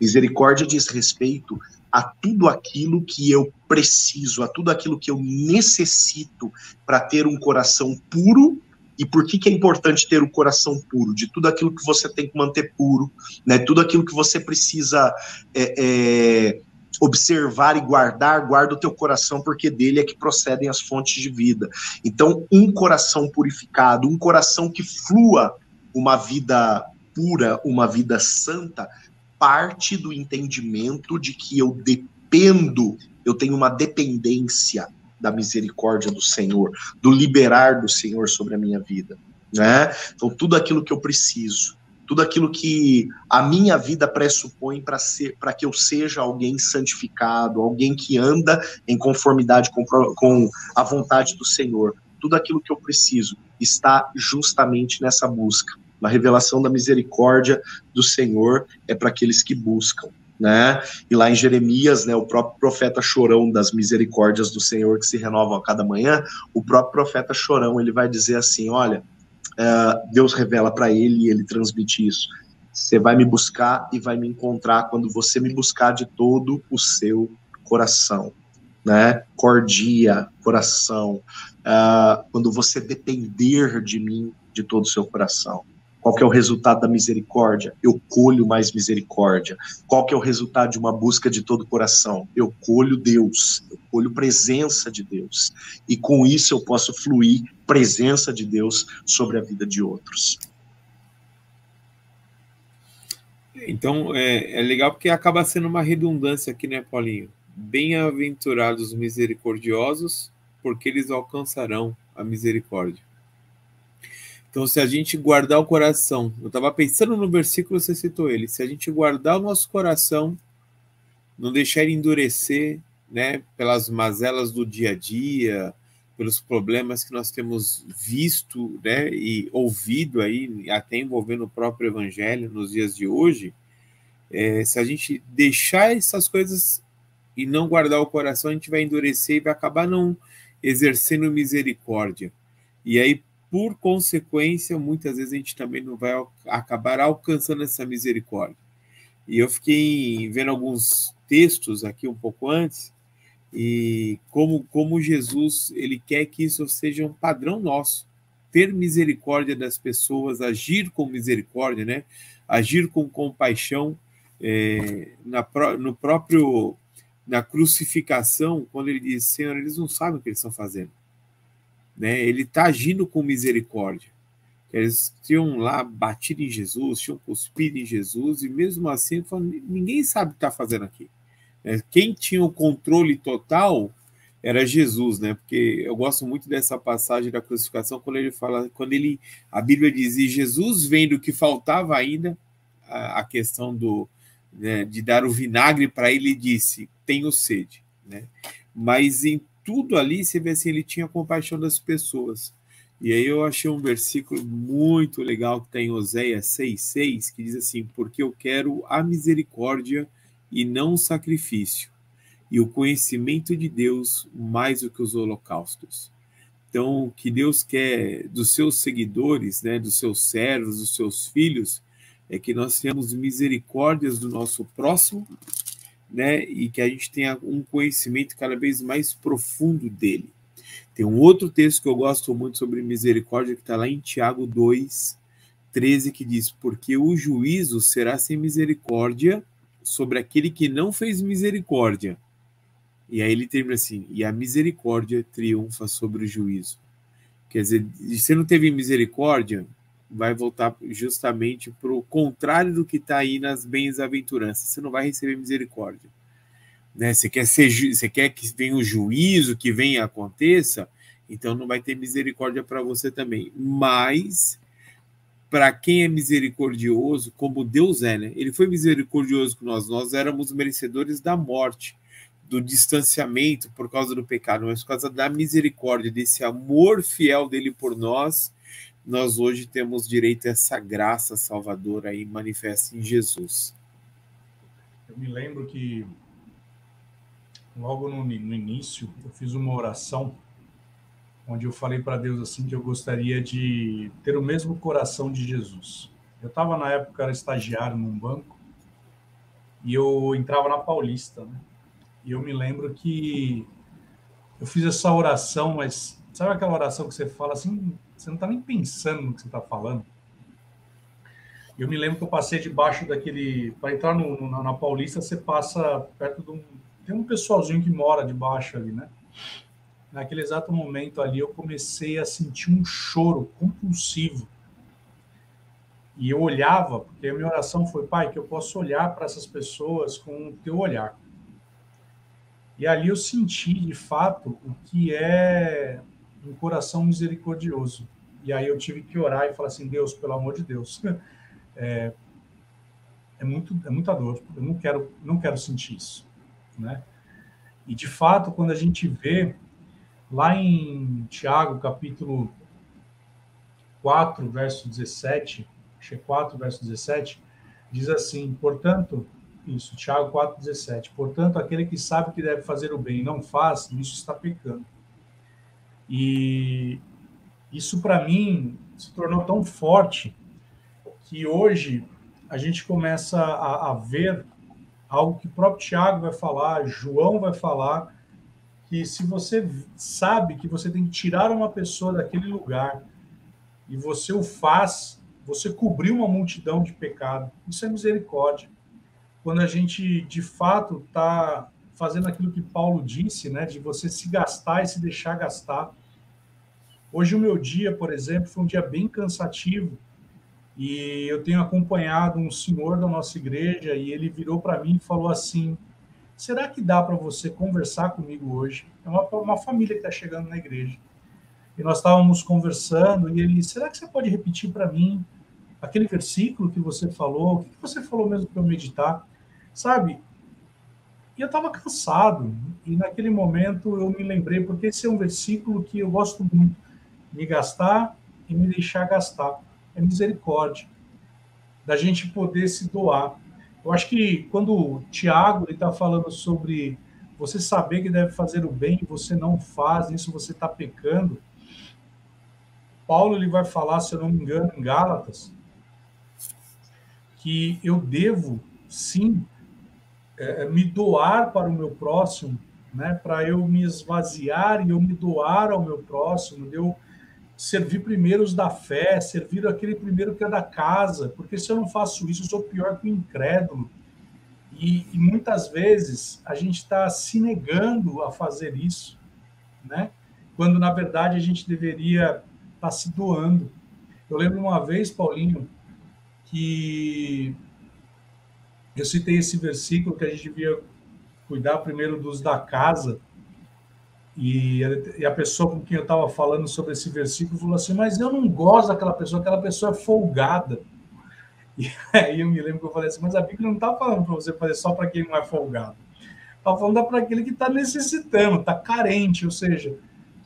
S4: Misericórdia diz respeito a tudo aquilo que eu preciso, a tudo aquilo que eu necessito para ter um coração puro e por que, que é importante ter o coração puro? De tudo aquilo que você tem que manter puro, né? Tudo aquilo que você precisa é, é, observar e guardar, guarda o teu coração, porque dele é que procedem as fontes de vida. Então, um coração purificado, um coração que flua uma vida pura, uma vida santa, parte do entendimento de que eu dependo, eu tenho uma dependência da misericórdia do Senhor, do liberar do Senhor sobre a minha vida, né? Então tudo aquilo que eu preciso, tudo aquilo que a minha vida pressupõe para ser, para que eu seja alguém santificado, alguém que anda em conformidade com, com a vontade do Senhor, tudo aquilo que eu preciso está justamente nessa busca. Na revelação da misericórdia do Senhor é para aqueles que buscam né? E lá em Jeremias, né, o próprio profeta chorão das misericórdias do Senhor que se renovam a cada manhã, o próprio profeta chorão ele vai dizer assim, olha, uh, Deus revela para ele e ele transmite isso. Você vai me buscar e vai me encontrar quando você me buscar de todo o seu coração. né? Cordia, coração. Uh, quando você depender de mim de todo o seu coração. Qual que é o resultado da misericórdia? Eu colho mais misericórdia. Qual que é o resultado de uma busca de todo o coração? Eu colho Deus, eu colho presença de Deus. E com isso eu posso fluir presença de Deus sobre a vida de outros.
S3: Então é, é legal porque acaba sendo uma redundância aqui, né, Paulinho? Bem-aventurados misericordiosos, porque eles alcançarão a misericórdia. Então, se a gente guardar o coração, eu estava pensando no versículo, você citou ele, se a gente guardar o nosso coração, não deixar ele endurecer, né, pelas mazelas do dia a dia, pelos problemas que nós temos visto, né, e ouvido aí, até envolvendo o próprio evangelho nos dias de hoje, é, se a gente deixar essas coisas e não guardar o coração, a gente vai endurecer e vai acabar não exercendo misericórdia. E aí, por consequência, muitas vezes a gente também não vai acabar alcançando essa misericórdia. E eu fiquei vendo alguns textos aqui um pouco antes, e como, como Jesus ele quer que isso seja um padrão nosso, ter misericórdia das pessoas, agir com misericórdia, né? agir com compaixão, é, na, no próprio na crucificação, quando ele diz, Senhor, eles não sabem o que eles estão fazendo né? Ele está agindo com misericórdia. Eles tinham lá batido em Jesus, tinham cuspido em Jesus, e mesmo assim, ninguém sabe o que está fazendo aqui. É, quem tinha o controle total era Jesus, né? Porque eu gosto muito dessa passagem da crucificação quando ele fala, quando ele a Bíblia diz e Jesus vendo que faltava ainda a, a questão do né, de dar o vinagre para ele disse tenho sede, né? Mas em tudo ali, você vê assim, ele tinha compaixão das pessoas. E aí eu achei um versículo muito legal que está em Oséias 6,6, que diz assim: Porque eu quero a misericórdia e não o sacrifício, e o conhecimento de Deus mais do que os holocaustos. Então, o que Deus quer dos seus seguidores, né, dos seus servos, dos seus filhos, é que nós tenhamos misericórdias do nosso próximo né, e que a gente tenha um conhecimento cada vez mais profundo dele. Tem um outro texto que eu gosto muito sobre misericórdia, que está lá em Tiago 2, 13, que diz: Porque o juízo será sem misericórdia sobre aquele que não fez misericórdia. E aí ele termina assim: e a misericórdia triunfa sobre o juízo. Quer dizer, se não teve misericórdia, vai voltar justamente para o contrário do que está aí nas bens-aventuranças. Você não vai receber misericórdia. Né? Você, quer ser, você quer que venha o juízo, que venha aconteça, então não vai ter misericórdia para você também. Mas, para quem é misericordioso, como Deus é, né? Ele foi misericordioso com nós. Nós éramos merecedores da morte, do distanciamento por causa do pecado, mas por causa da misericórdia, desse amor fiel dele por nós nós hoje temos direito a essa graça salvadora aí manifesta em Jesus.
S1: Eu me lembro que logo no, no início eu fiz uma oração onde eu falei para Deus assim que eu gostaria de ter o mesmo coração de Jesus. Eu estava na época era estagiário num banco e eu entrava na Paulista, né? E eu me lembro que eu fiz essa oração, mas sabe aquela oração que você fala assim, você não está nem pensando no que você está falando. Eu me lembro que eu passei debaixo daquele. Para entrar no, na, na, Paulista, você passa perto de um. Tem um pessoalzinho que mora debaixo ali, né? Naquele exato momento ali, eu comecei a sentir um choro compulsivo. E eu olhava, porque a minha oração foi, pai, que eu possa olhar para essas pessoas com o teu olhar. E ali eu senti, de fato, o que é um coração misericordioso. E aí eu tive que orar e falar assim, Deus, pelo amor de Deus, é, é muito é muita dor. Eu não quero não quero sentir isso, né? E de fato, quando a gente vê lá em Tiago, capítulo 4, verso 17, acho que é 4, verso 17, diz assim: "Portanto, isso, Tiago 4, 17. Portanto, aquele que sabe que deve fazer o bem e não faz, isso está pecando. E isso, para mim, se tornou tão forte que hoje a gente começa a, a ver algo que o próprio Tiago vai falar, João vai falar, que se você sabe que você tem que tirar uma pessoa daquele lugar e você o faz, você cobriu uma multidão de pecado. Isso é misericórdia. Quando a gente de fato está fazendo aquilo que Paulo disse, né, de você se gastar e se deixar gastar. Hoje o meu dia, por exemplo, foi um dia bem cansativo e eu tenho acompanhado um senhor da nossa igreja e ele virou para mim e falou assim: será que dá para você conversar comigo hoje? É uma, uma família que está chegando na igreja. E nós estávamos conversando e ele, será que você pode repetir para mim aquele versículo que você falou? O que você falou mesmo para eu meditar? Sabe? E eu estava cansado. E naquele momento eu me lembrei, porque esse é um versículo que eu gosto muito: me gastar e me deixar gastar. É misericórdia. Da gente poder se doar. Eu acho que quando o Tiago está falando sobre você saber que deve fazer o bem e você não faz, isso você está pecando. Paulo ele vai falar, se eu não me engano, em Gálatas, que eu devo sim é, é me doar para o meu próximo, né, para eu me esvaziar e eu me doar ao meu próximo, eu servir primeiro os da fé, servir aquele primeiro que é da casa, porque se eu não faço isso, eu sou pior que o incrédulo. E, e muitas vezes a gente está se negando a fazer isso, né? Quando na verdade a gente deveria estar tá se doando. Eu lembro uma vez, Paulinho, que eu citei esse versículo que a gente devia cuidar primeiro dos da casa, e, e a pessoa com quem eu estava falando sobre esse versículo falou assim: Mas eu não gosto daquela pessoa, aquela pessoa é folgada. E aí eu me lembro que eu falei assim: Mas a Bíblia não está falando para você fazer só para quem não é folgado. Está falando para aquele que está necessitando, está carente, ou seja,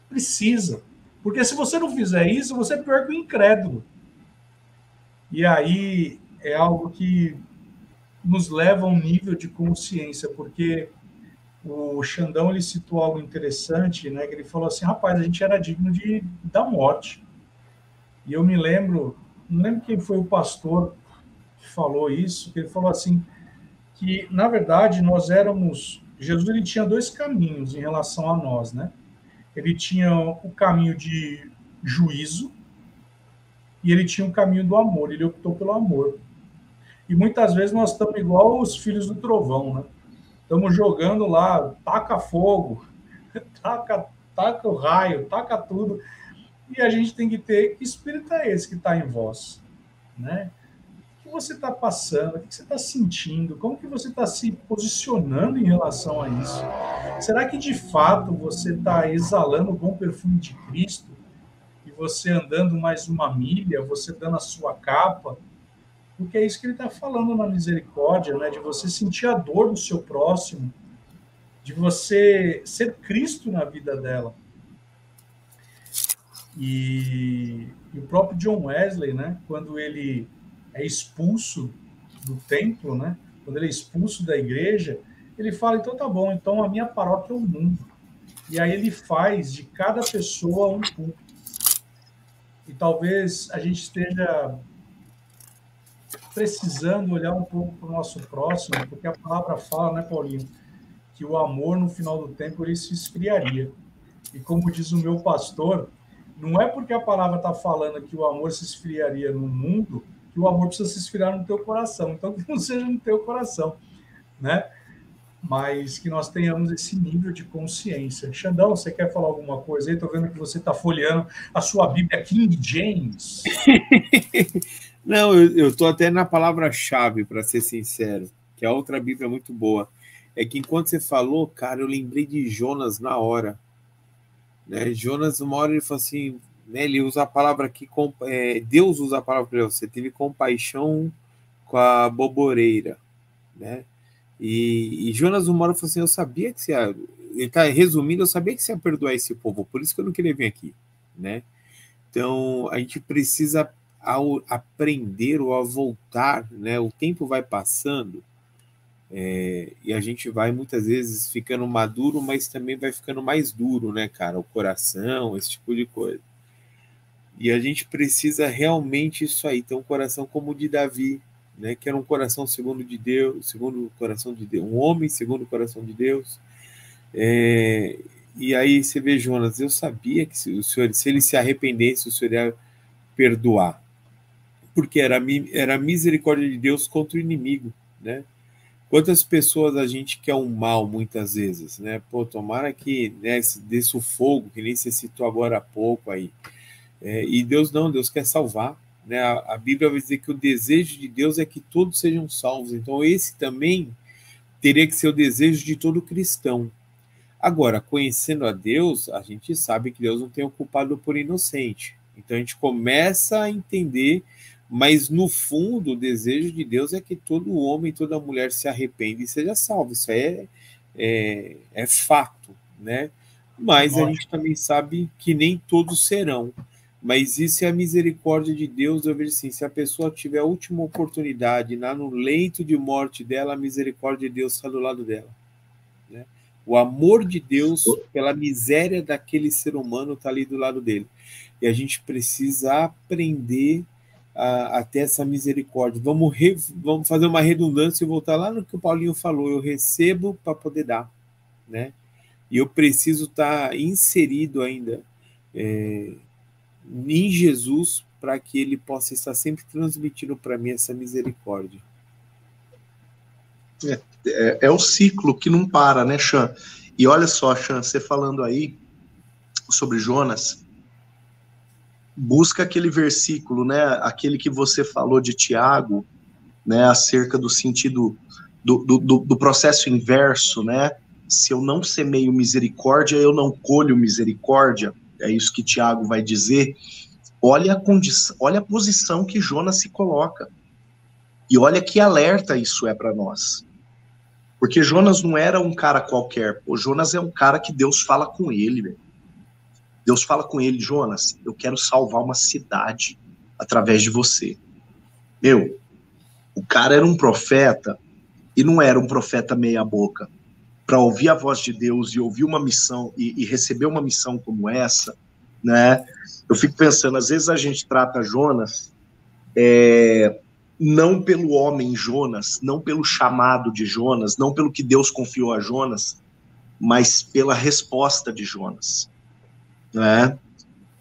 S1: precisa. Porque se você não fizer isso, você é pior que o incrédulo. E aí é algo que nos leva a um nível de consciência, porque o Xandão ele citou algo interessante, né? Que ele falou assim, rapaz, a gente era digno de da morte. E eu me lembro, não lembro quem foi o pastor que falou isso, que ele falou assim que na verdade nós éramos Jesus ele tinha dois caminhos em relação a nós, né? Ele tinha o caminho de juízo e ele tinha o caminho do amor. Ele optou pelo amor. E muitas vezes nós estamos igual os filhos do trovão, né? Estamos jogando lá, taca fogo, taca, taca o raio, taca tudo. E a gente tem que ter que espírito é esse que está em vós, né? O que você está passando? O que você está sentindo? Como que você está se posicionando em relação a isso? Será que de fato você está exalando o bom perfume de Cristo? E você andando mais uma milha, você dando a sua capa, porque é isso que ele está falando na misericórdia, né? de você sentir a dor do seu próximo, de você ser Cristo na vida dela. E, e, o próprio John Wesley, né, quando ele é expulso do templo, né, quando ele é expulso da igreja, ele fala: então tá bom, então a minha paróquia é o mundo. E aí ele faz de cada pessoa um culto. E talvez a gente esteja precisando olhar um pouco para o nosso próximo, porque a palavra fala, né, Paulinho, que o amor no final do tempo ele se esfriaria. E como diz o meu pastor, não é porque a palavra está falando que o amor se esfriaria no mundo que o amor precisa se esfriar no teu coração. Então que não seja no teu coração, né? Mas que nós tenhamos esse nível de consciência. Xandão, você quer falar alguma coisa aí? Estou vendo que você está folheando a sua Bíblia King James.
S3: Não, eu estou até na palavra-chave, para ser sincero, que é outra Bíblia muito boa. É que enquanto você falou, cara, eu lembrei de Jonas na hora. Né? Jonas, uma hora ele falou assim, né, ele usa a palavra aqui, é, Deus usa a palavra você, teve compaixão com a boboreira, né? E, e Jonas uma hora falou assim, eu sabia que você ia, ele está resumindo, eu sabia que você ia perdoar esse povo, por isso que eu não queria vir aqui, né? Então, a gente precisa ao aprender ou a voltar, né? O tempo vai passando é, e a gente vai muitas vezes ficando maduro, mas também vai ficando mais duro, né, cara? O coração, esse tipo de coisa. E a gente precisa realmente isso aí, ter um coração como o de Davi, né? Que era um coração segundo de Deus, segundo o coração de Deus, um homem segundo o coração de Deus. É, e aí você vê Jonas, eu sabia que se, o senhor, se ele se arrependesse, o senhor ia perdoar. Porque era, era a misericórdia de Deus contra o inimigo, né? Quantas pessoas a gente quer um mal muitas vezes, né? Pô, tomara que né, desse o fogo, que nem você citou agora há pouco aí. É, e Deus não, Deus quer salvar. Né? A, a, Bíblia vai dizer que o desejo de Deus é que todos sejam salvos. Então, esse também teria que ser o desejo de todo cristão. Agora, conhecendo a Deus, a gente sabe que Deus não tem o culpado por inocente. Então, a gente começa a entender mas no fundo o desejo de Deus é que todo homem, toda mulher se arrependa e seja salvo. Isso é, é, é fato, né? Mas a gente também sabe que nem todos serão. Mas isso é a misericórdia de Deus. Eu vejo assim: se a pessoa tiver a última oportunidade, lá no leito de morte dela, a misericórdia de Deus está do lado dela. Né? O amor de Deus pela miséria daquele ser humano está ali do lado dele. E a gente precisa aprender a, ter essa misericórdia. Vamos, re, vamos fazer uma redundância e voltar lá no que o Paulinho falou. Eu recebo para poder dar, né? E eu preciso estar tá inserido ainda é, em Jesus para que ele possa estar sempre transmitindo para mim essa misericórdia.
S4: É, é, é, o ciclo que não para, né, Chan? E olha só, Chan, você falando aí sobre Jonas, busca aquele versículo, né, aquele que você falou de Tiago, né, acerca do sentido do, do, do, processo inverso, né? Se eu não semeio misericórdia, eu não colho misericórdia. É isso que Tiago vai dizer. Olha a condição, olha a posição que Jonas se coloca. E olha que alerta isso é para nós. Porque Jonas não era um cara qualquer. O Jonas é um cara que Deus fala com ele. Deus fala com ele, Jonas, eu quero salvar uma cidade através de você. Meu, o cara era um profeta e não era um profeta meia boca. Para ouvir a voz de Deus e ouvir uma missão e, e, receber uma missão como essa, né? Eu fico pensando, às vezes a gente trata Jonas é, não pelo homem Jonas, não pelo chamado de Jonas, não pelo que Deus confiou a Jonas, mas pela resposta de Jonas né?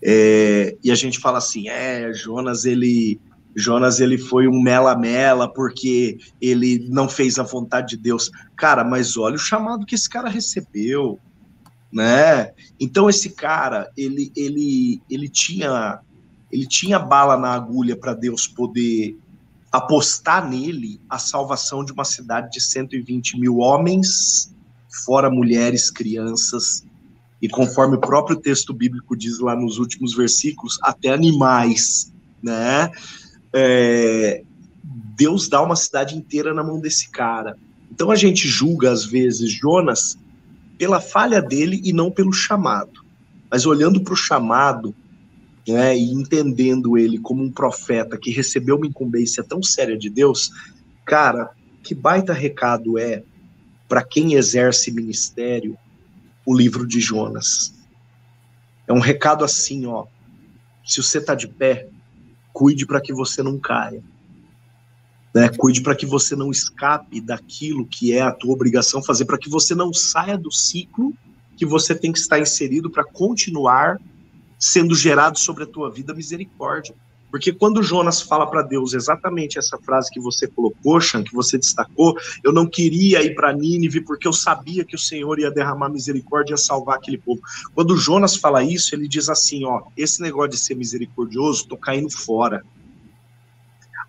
S4: É, e a gente fala assim, é, Jonas ele Jonas ele foi um mela-mela porque ele não fez a vontade de Deus. Cara, mas olha o chamado que esse cara recebeu, né? Então esse cara, ele ele ele tinha ele tinha bala na agulha para Deus poder apostar nele a salvação de uma cidade de 120 mil homens, fora mulheres, crianças e conforme o próprio texto bíblico diz lá nos últimos versículos, até animais, né? É, Deus dá uma cidade inteira na mão desse cara. Então a gente julga às vezes Jonas pela falha dele e não pelo chamado. Mas olhando para o chamado, né, e entendendo ele como um profeta que recebeu uma incumbência tão séria de Deus, cara, que baita recado é para quem exerce ministério o livro de Jonas. É um recado assim, ó. Se você está de pé, cuide para que você não caia. Né? Cuide para que você não escape daquilo que é a tua obrigação fazer, para que você não saia do ciclo que você tem que estar inserido para continuar sendo gerado sobre a tua vida misericórdia. Porque quando Jonas fala para Deus exatamente essa frase que você colocou, que você destacou, eu não queria ir para Nínive porque eu sabia que o Senhor ia derramar misericórdia e salvar aquele povo. Quando Jonas fala isso, ele diz assim, ó, esse negócio de ser misericordioso, tô caindo fora.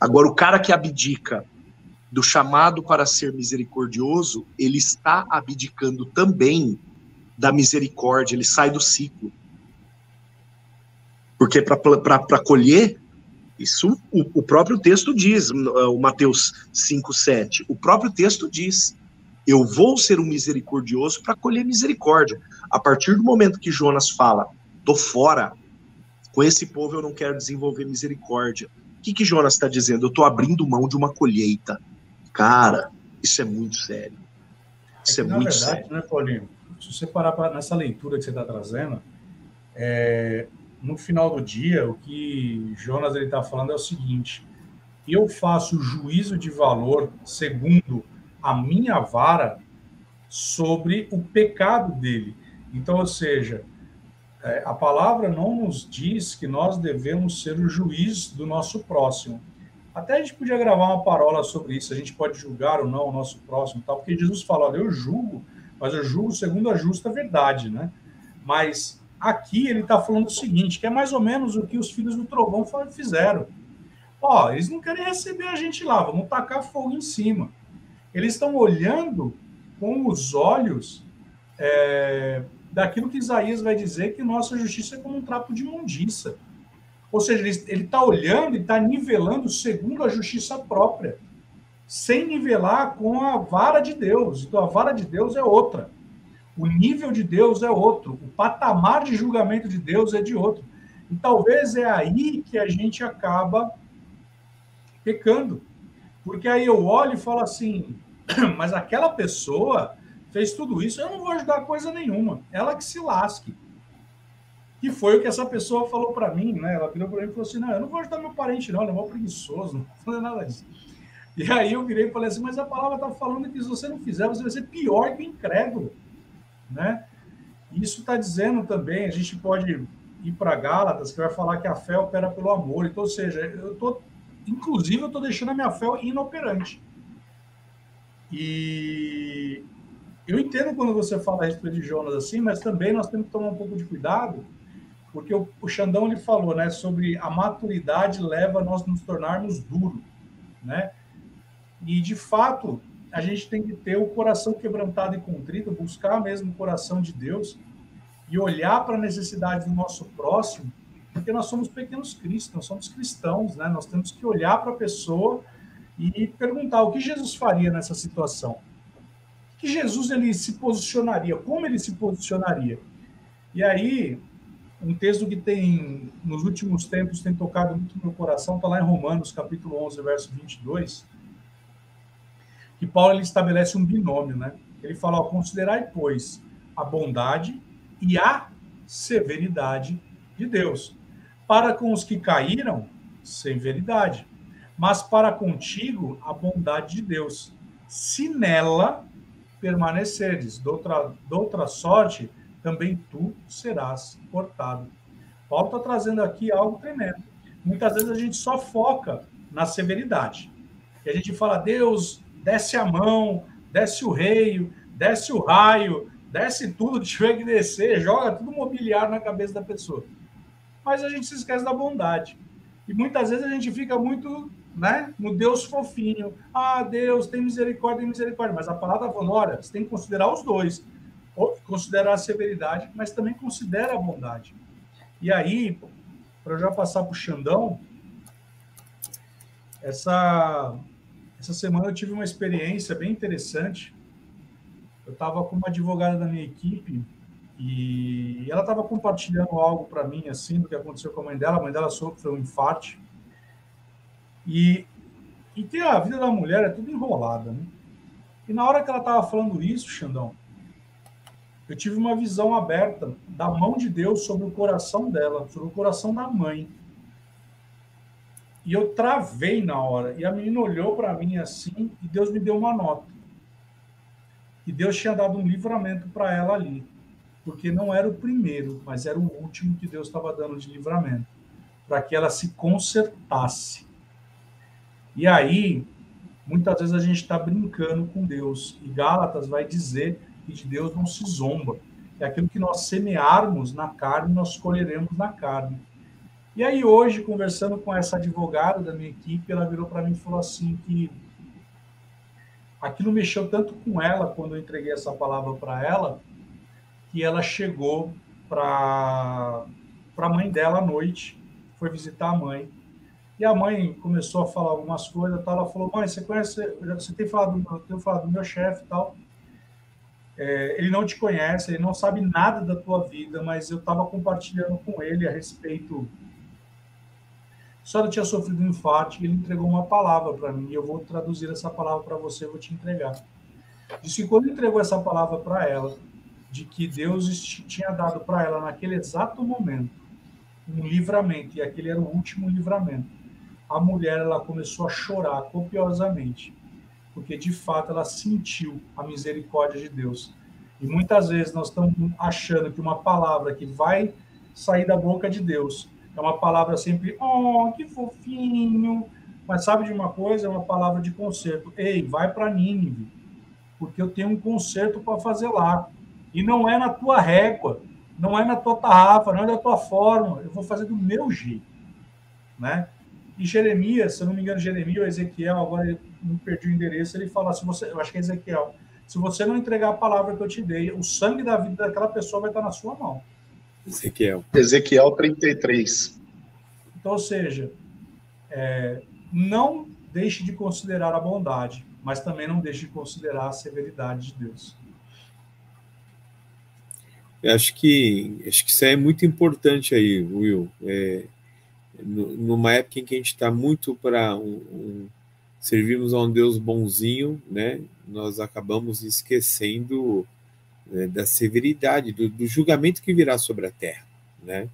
S4: Agora o cara que abdica do chamado para ser misericordioso, ele está abdicando também da misericórdia, ele sai do ciclo. Porque para colher, isso o, o próprio texto diz, o Mateus 5,7. O próprio texto diz: Eu vou ser um misericordioso para colher misericórdia. A partir do momento que Jonas fala, tô fora, com esse povo eu não quero desenvolver misericórdia. O que, que Jonas está dizendo? Eu estou abrindo mão de uma colheita. Cara, isso é muito sério. Isso é, é muito verdade, sério.
S1: Né, Paulinho? Se você parar pra, nessa leitura que você está trazendo, é, no final do dia, o que Jonas está falando é o seguinte: eu faço juízo de valor segundo a minha vara sobre o pecado dele. Então, ou seja, é, a palavra não nos diz que nós devemos ser o juiz do nosso próximo. Até a gente podia gravar uma parola sobre isso, a gente pode julgar ou não o nosso próximo, tal, porque Jesus fala, olha, eu julgo, mas eu julgo segundo a justa verdade, né? Mas aqui ele está falando o seguinte, que é mais ou menos o que os filhos do trovão fizeram. Ó, eles não querem receber a gente lá, vamos tacar fogo em cima. Eles estão olhando com os olhos é, daquilo que Isaías vai dizer que nossa justiça é como um trapo de imundícia. Ou seja, ele está olhando e está nivelando segundo a justiça própria, sem nivelar com a vara de Deus. Então, a vara de Deus é outra. O nível de Deus é outro. O patamar de julgamento de Deus é de outro. E talvez é aí que a gente acaba pecando. Porque aí eu olho e falo assim, mas aquela pessoa fez tudo isso, eu não vou ajudar coisa nenhuma. Ela que se lasque. Que foi o que essa pessoa falou para mim, né? Ela virou para mim e falou assim: não, eu não vou ajudar meu parente, não, ele é mal preguiçoso, não vou fazer nada disso. E aí eu virei e falei assim: mas a palavra está falando que se você não fizer, você vai ser pior que o incrédulo, né? Isso está dizendo também, a gente pode ir para Gálatas, que vai falar que a fé opera pelo amor. Então, ou seja, eu tô, inclusive, eu estou deixando a minha fé inoperante. E eu entendo quando você fala a respeito de Jonas assim, mas também nós temos que tomar um pouco de cuidado, porque o, o Xandão ele falou, né, sobre a maturidade leva a nós nos tornarmos duros, né? E de fato, a gente tem que ter o coração quebrantado e contrito, buscar mesmo o coração de Deus e olhar para a necessidade do nosso próximo, porque nós somos pequenos cristos, nós somos cristãos, né? Nós temos que olhar para a pessoa e perguntar o que Jesus faria nessa situação que Jesus ele se posicionaria, como ele se posicionaria. E aí, um texto que tem, nos últimos tempos, tem tocado muito no meu coração, está lá em Romanos, capítulo 11, verso 22, que Paulo ele estabelece um binômio, né? Ele fala, ó, considerai, pois, a bondade e a severidade de Deus. Para com os que caíram, severidade, mas para contigo, a bondade de Deus. Se nela permaneceres. Doutra, doutra sorte, também tu serás cortado. Paulo está trazendo aqui algo tremendo. Muitas vezes a gente só foca na severidade. E a gente fala, Deus, desce a mão, desce o rei, desce o raio, desce tudo que tiver que descer, joga tudo mobiliário na cabeça da pessoa. Mas a gente se esquece da bondade. E muitas vezes a gente fica muito né, no Deus fofinho. Ah, Deus, tem misericórdia, tem misericórdia. Mas a palavra tá falando, olha, você tem que considerar os dois. Considerar a severidade, mas também considera a bondade. E aí, para já passar para o Xandão, essa, essa semana eu tive uma experiência bem interessante. Eu estava com uma advogada da minha equipe e ela estava compartilhando algo para mim, assim, do que aconteceu com a mãe dela. A mãe dela sofreu um infarto e, e ter a vida da mulher é tudo enrolada, né? E na hora que ela estava falando isso, Xandão, eu tive uma visão aberta da mão de Deus sobre o coração dela, sobre o coração da mãe. E eu travei na hora. E a menina olhou para mim assim e Deus me deu uma nota. E Deus tinha dado um livramento para ela ali. Porque não era o primeiro, mas era o último que Deus estava dando de livramento. Para que ela se consertasse. E aí, muitas vezes a gente está brincando com Deus. E Gálatas vai dizer que de Deus não se zomba. É aquilo que nós semearmos na carne, nós colheremos na carne. E aí, hoje, conversando com essa advogada da minha equipe, ela virou para mim e falou assim que aquilo mexeu tanto com ela quando eu entreguei essa palavra para ela, que ela chegou para a mãe dela à noite, foi visitar a mãe. E a mãe começou a falar algumas coisas, tal. ela falou, mãe, você conhece, você tem falado, tem falado do meu chefe tal. É, ele não te conhece, ele não sabe nada da tua vida, mas eu estava compartilhando com ele a respeito. Só ele tinha sofrido um infarto e ele entregou uma palavra para mim. E eu vou traduzir essa palavra para você, vou te entregar. Disse que quando entregou essa palavra para ela, de que Deus tinha dado para ela naquele exato momento um livramento, e aquele era o último livramento a mulher ela começou a chorar copiosamente, porque de fato ela sentiu a misericórdia de Deus. E muitas vezes nós estamos achando que uma palavra que vai sair da boca de Deus é uma palavra sempre, oh, que fofinho. Mas sabe de uma coisa? É uma palavra de conserto. Ei, vai para Nínive, porque eu tenho um conserto para fazer lá. E não é na tua régua, não é na tua tarrafa, não é da tua forma. Eu vou fazer do meu jeito, né? E Jeremias, se eu não me engano, Jeremias ou Ezequiel, agora eu me perdi o endereço, ele fala, se você, eu acho que é Ezequiel, se você não entregar a palavra que eu te dei, o sangue da vida daquela pessoa vai estar na sua mão.
S4: Ezequiel. Ezequiel 33.
S1: Então, ou seja, é, não deixe de considerar a bondade, mas também não deixe de considerar a severidade de Deus.
S3: Eu acho que acho que isso é muito importante aí, Will. É, numa época em que a gente está muito para um, um, servirmos a um Deus bonzinho, né? Nós acabamos esquecendo né, da severidade, do, do, julgamento que virá sobre a terra, né?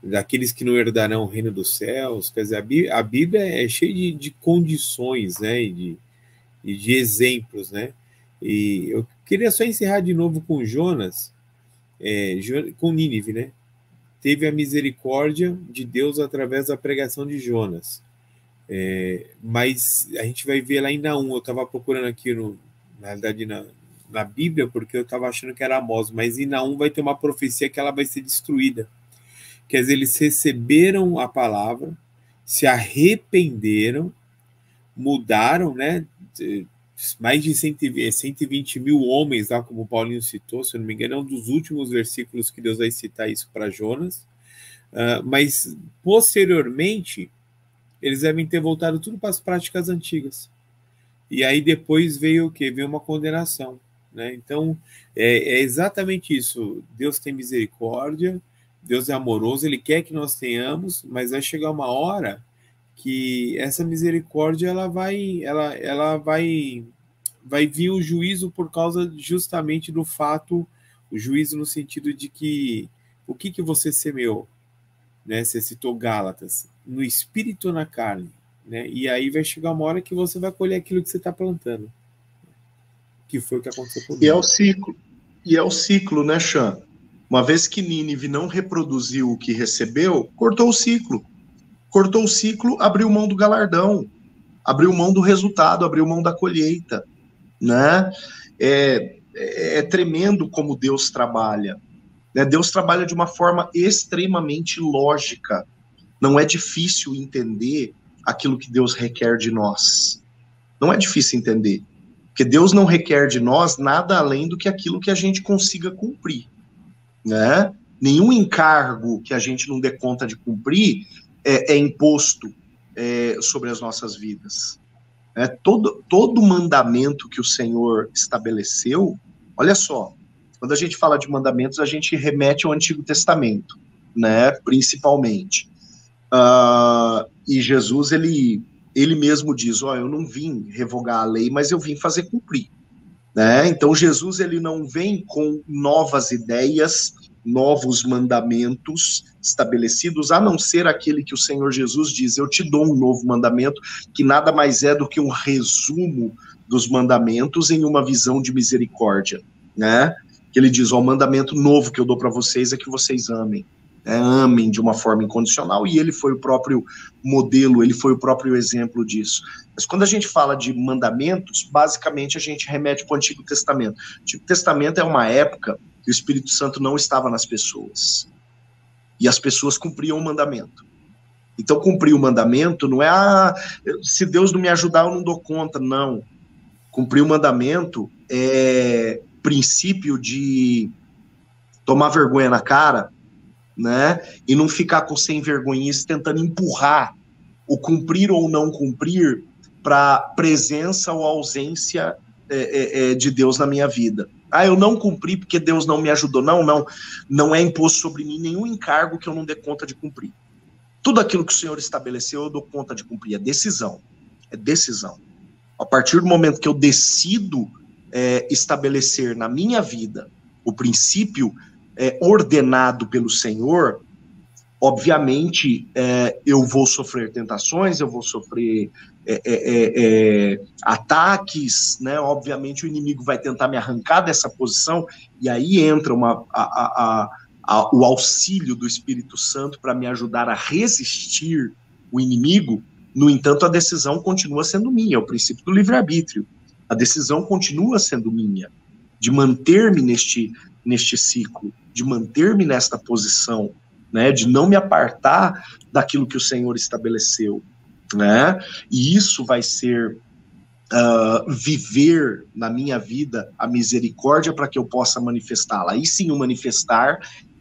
S3: Daqueles que não herdarão o reino dos céus. Quer dizer, a a Bíblia é cheia de, de, condições, né? E de, e de exemplos, né? E eu queria só encerrar de novo com Jonas, é, com Nínive, né? Teve a misericórdia de Deus através da pregação de Jonas. É, mas a gente vai ver lá em Naum, eu estava procurando aqui, no, na realidade, na, na Bíblia, porque eu estava achando que era Amós, mas em Naum vai ter uma profecia que ela vai ser destruída. Quer dizer, eles receberam a palavra, se arrependeram, mudaram, né? Mais de 120 mil homens, lá como Paulinho citou, se eu não me engano, é um dos últimos versículos que Deus vai citar isso para Jonas. Uh, mas posteriormente, eles devem ter voltado tudo para as práticas antigas. E aí depois veio o que? Veio uma condenação. Né? Então, é, é, exatamente isso. Deus tem misericórdia, Deus é amoroso, Ele quer que nós tenhamos, mas vai chegar uma hora que essa misericórdia ela vai, ela, ela vai, vai vir o juízo por causa justamente do fato, o juízo no sentido de que o que, que você semeou, né? Você citou Gálatas, no espírito ou na carne, né? E aí vai chegar uma hora que você vai colher aquilo que você está plantando que foi o que aconteceu com
S4: E é o ciclo. E é o ciclo, né, Chan? Uma vez que Nínive não reproduziu o que recebeu, cortou o ciclo. Cortou o ciclo, abriu mão do galardão, abriu mão do resultado, abriu mão da colheita, né? É, é, é tremendo como Deus trabalha. Né? Deus trabalha de uma forma extremamente lógica. Não é difícil entender aquilo que Deus requer de nós. Não é difícil entender. Porque Deus não requer de nós nada além do que aquilo que a gente consiga cumprir, né? Nenhum encargo que a gente não dê conta de cumprir é, é imposto é, sobre as nossas vidas. É, todo, todo mandamento que o Senhor estabeleceu, olha só, quando a gente fala de mandamentos, a gente remete ao Antigo Testamento, né, principalmente. Uh, e Jesus, ele ele mesmo diz: Ó, oh, eu não vim revogar a lei, mas eu vim fazer cumprir. Né? Então, Jesus ele não vem com novas ideias, novos mandamentos estabelecidos, a não ser aquele que o Senhor Jesus diz: Eu te dou um novo mandamento, que nada mais é do que um resumo dos mandamentos em uma visão de misericórdia. Né? Que ele diz: Ó, o mandamento novo que eu dou para vocês é que vocês amem né, amem de uma forma incondicional, e ele foi o próprio modelo, ele foi o próprio exemplo disso. Mas quando a gente fala de mandamentos, basicamente a gente remete para o Antigo Testamento. O Antigo Testamento é uma época que o Espírito Santo não estava nas pessoas, e as pessoas cumpriam o mandamento. Então, cumprir o mandamento não é, ah, se Deus não me ajudar, eu não dou conta. Não. Cumprir o mandamento é princípio de tomar vergonha na cara, né? E não ficar com sem vergonhice tentando empurrar o cumprir ou não cumprir para presença ou ausência é, é, é, de Deus na minha vida. Ah, eu não cumpri porque Deus não me ajudou. Não, não. Não é imposto sobre mim nenhum encargo que eu não dê conta de cumprir. Tudo aquilo que o Senhor estabeleceu, eu dou conta de cumprir. É decisão. É decisão. A partir do momento que eu decido é, estabelecer na minha vida o princípio é, ordenado pelo Senhor, obviamente, é, eu vou sofrer tentações, eu vou sofrer é, é, é, é, ataques, né? Obviamente, o inimigo vai tentar me arrancar dessa posição, e aí entra uma, a, a, a, o auxílio do Espírito Santo para me ajudar a resistir o inimigo. No entanto, a decisão continua sendo minha, é o princípio do livre-arbítrio. A decisão continua sendo minha, de manter-me neste, neste ciclo, de manter-me nesta posição né, de não me apartar daquilo que o Senhor estabeleceu, né? E isso vai ser uh, viver na minha vida a misericórdia para que eu possa manifestá-la. Aí sim, o manifestar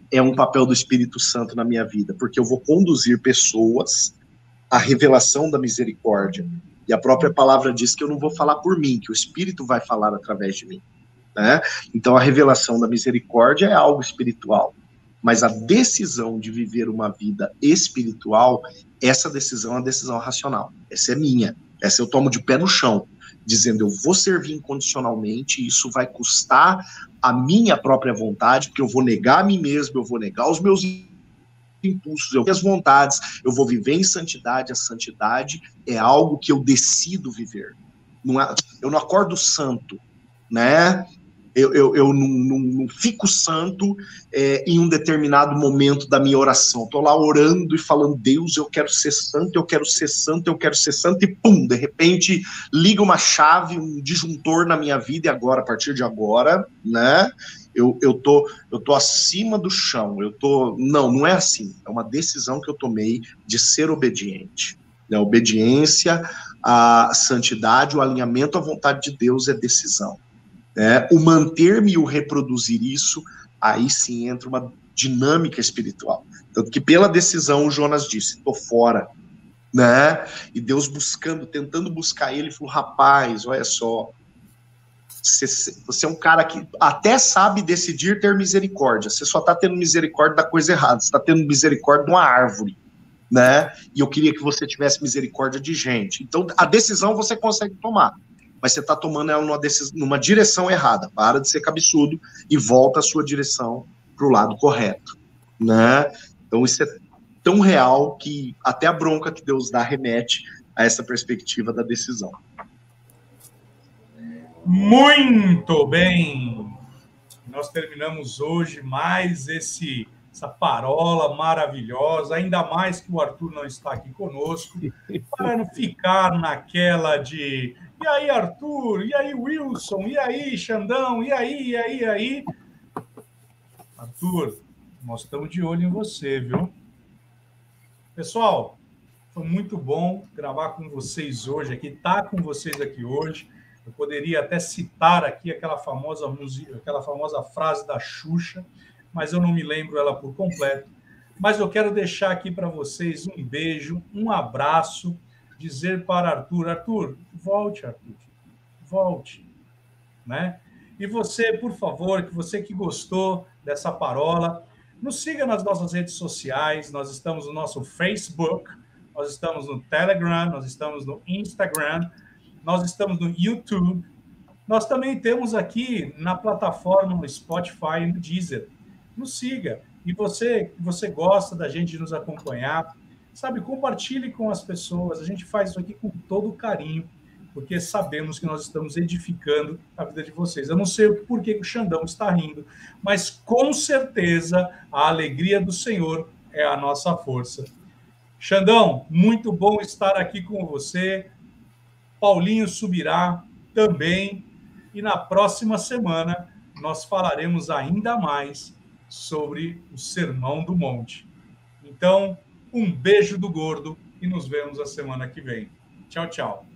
S4: é um papel do Espírito Santo na minha vida, porque eu vou conduzir pessoas à revelação da misericórdia. E a própria palavra diz que eu não vou falar por mim, que o Espírito vai falar através de mim. Né? Então, a revelação da misericórdia é algo espiritual. Mas a decisão de viver uma vida espiritual, essa decisão é uma decisão racional. Essa é minha. Essa eu tomo de pé no chão, dizendo eu vou servir incondicionalmente, isso vai custar a minha própria vontade, porque eu vou negar a mim mesmo, eu vou negar os meus impulsos, eu as vontades, eu vou viver em santidade. A santidade é algo que eu decido viver. Não é, eu não acordo santo, né? Eu, eu, eu não, não, não, fico santo é, em um determinado momento da minha oração. Estou lá orando e falando, Deus, eu quero ser santo, eu quero ser santo, eu quero ser santo, e pum, de repente liga uma chave, um disjuntor na minha vida, e agora, a partir de agora, né? Eu, eu, tô, eu tô acima do chão, eu tô. Não, não é assim. É uma decisão que eu tomei de ser obediente. Né? Obediência, a santidade, o alinhamento à vontade de Deus é decisão. Né? O manter-me e o reproduzir isso, aí sim entra uma dinâmica espiritual. Tanto que pela decisão o Jonas disse: estou fora. Né? E Deus buscando, tentando buscar ele, falou: rapaz, olha só, você, você, é um cara que até sabe decidir ter misericórdia. Você só está tendo misericórdia da coisa errada. Você está tendo misericórdia de uma árvore, né? E eu queria que você tivesse misericórdia de gente. Então, a decisão você consegue tomar mas você está tomando ela numa, numa direção errada. Para de ser cabeçudo e volta a sua direção para o lado correto. Né? Então, isso é tão real que até a bronca que Deus dá remete a essa perspectiva da decisão.
S1: Muito bem! Nós terminamos hoje mais esse essa parola maravilhosa, ainda mais que o Arthur não está aqui conosco, para não ficar naquela de e aí, Arthur? E aí, Wilson? E aí, Xandão? E aí, e aí, e aí? Arthur, nós estamos de olho em você, viu? Pessoal, foi muito bom gravar com vocês hoje aqui, estar tá com vocês aqui hoje. Eu poderia até citar aqui aquela famosa música, aquela famosa frase da Xuxa, mas eu não me lembro ela por completo. Mas eu quero deixar aqui para vocês um beijo, um abraço dizer para Arthur, Arthur, volte, Arthur, volte, né? E você, por favor, que você que gostou dessa parola, nos siga nas nossas redes sociais, nós estamos no nosso Facebook, nós estamos no Telegram, nós estamos no Instagram, nós estamos no YouTube, nós também temos aqui na plataforma no Spotify e no Deezer. Nos siga. E você, você gosta da gente nos acompanhar, sabe, compartilhe com as pessoas. A gente faz isso aqui com todo carinho, porque sabemos que nós estamos edificando a vida de vocês. Eu não sei por que o Xandão está rindo, mas com certeza a alegria do Senhor é a nossa força. Xandão, muito bom estar aqui com você. Paulinho subirá também. E na próxima semana nós falaremos ainda mais sobre o Sermão do Monte. Então, um beijo do gordo e nos vemos a semana que vem. Tchau, tchau.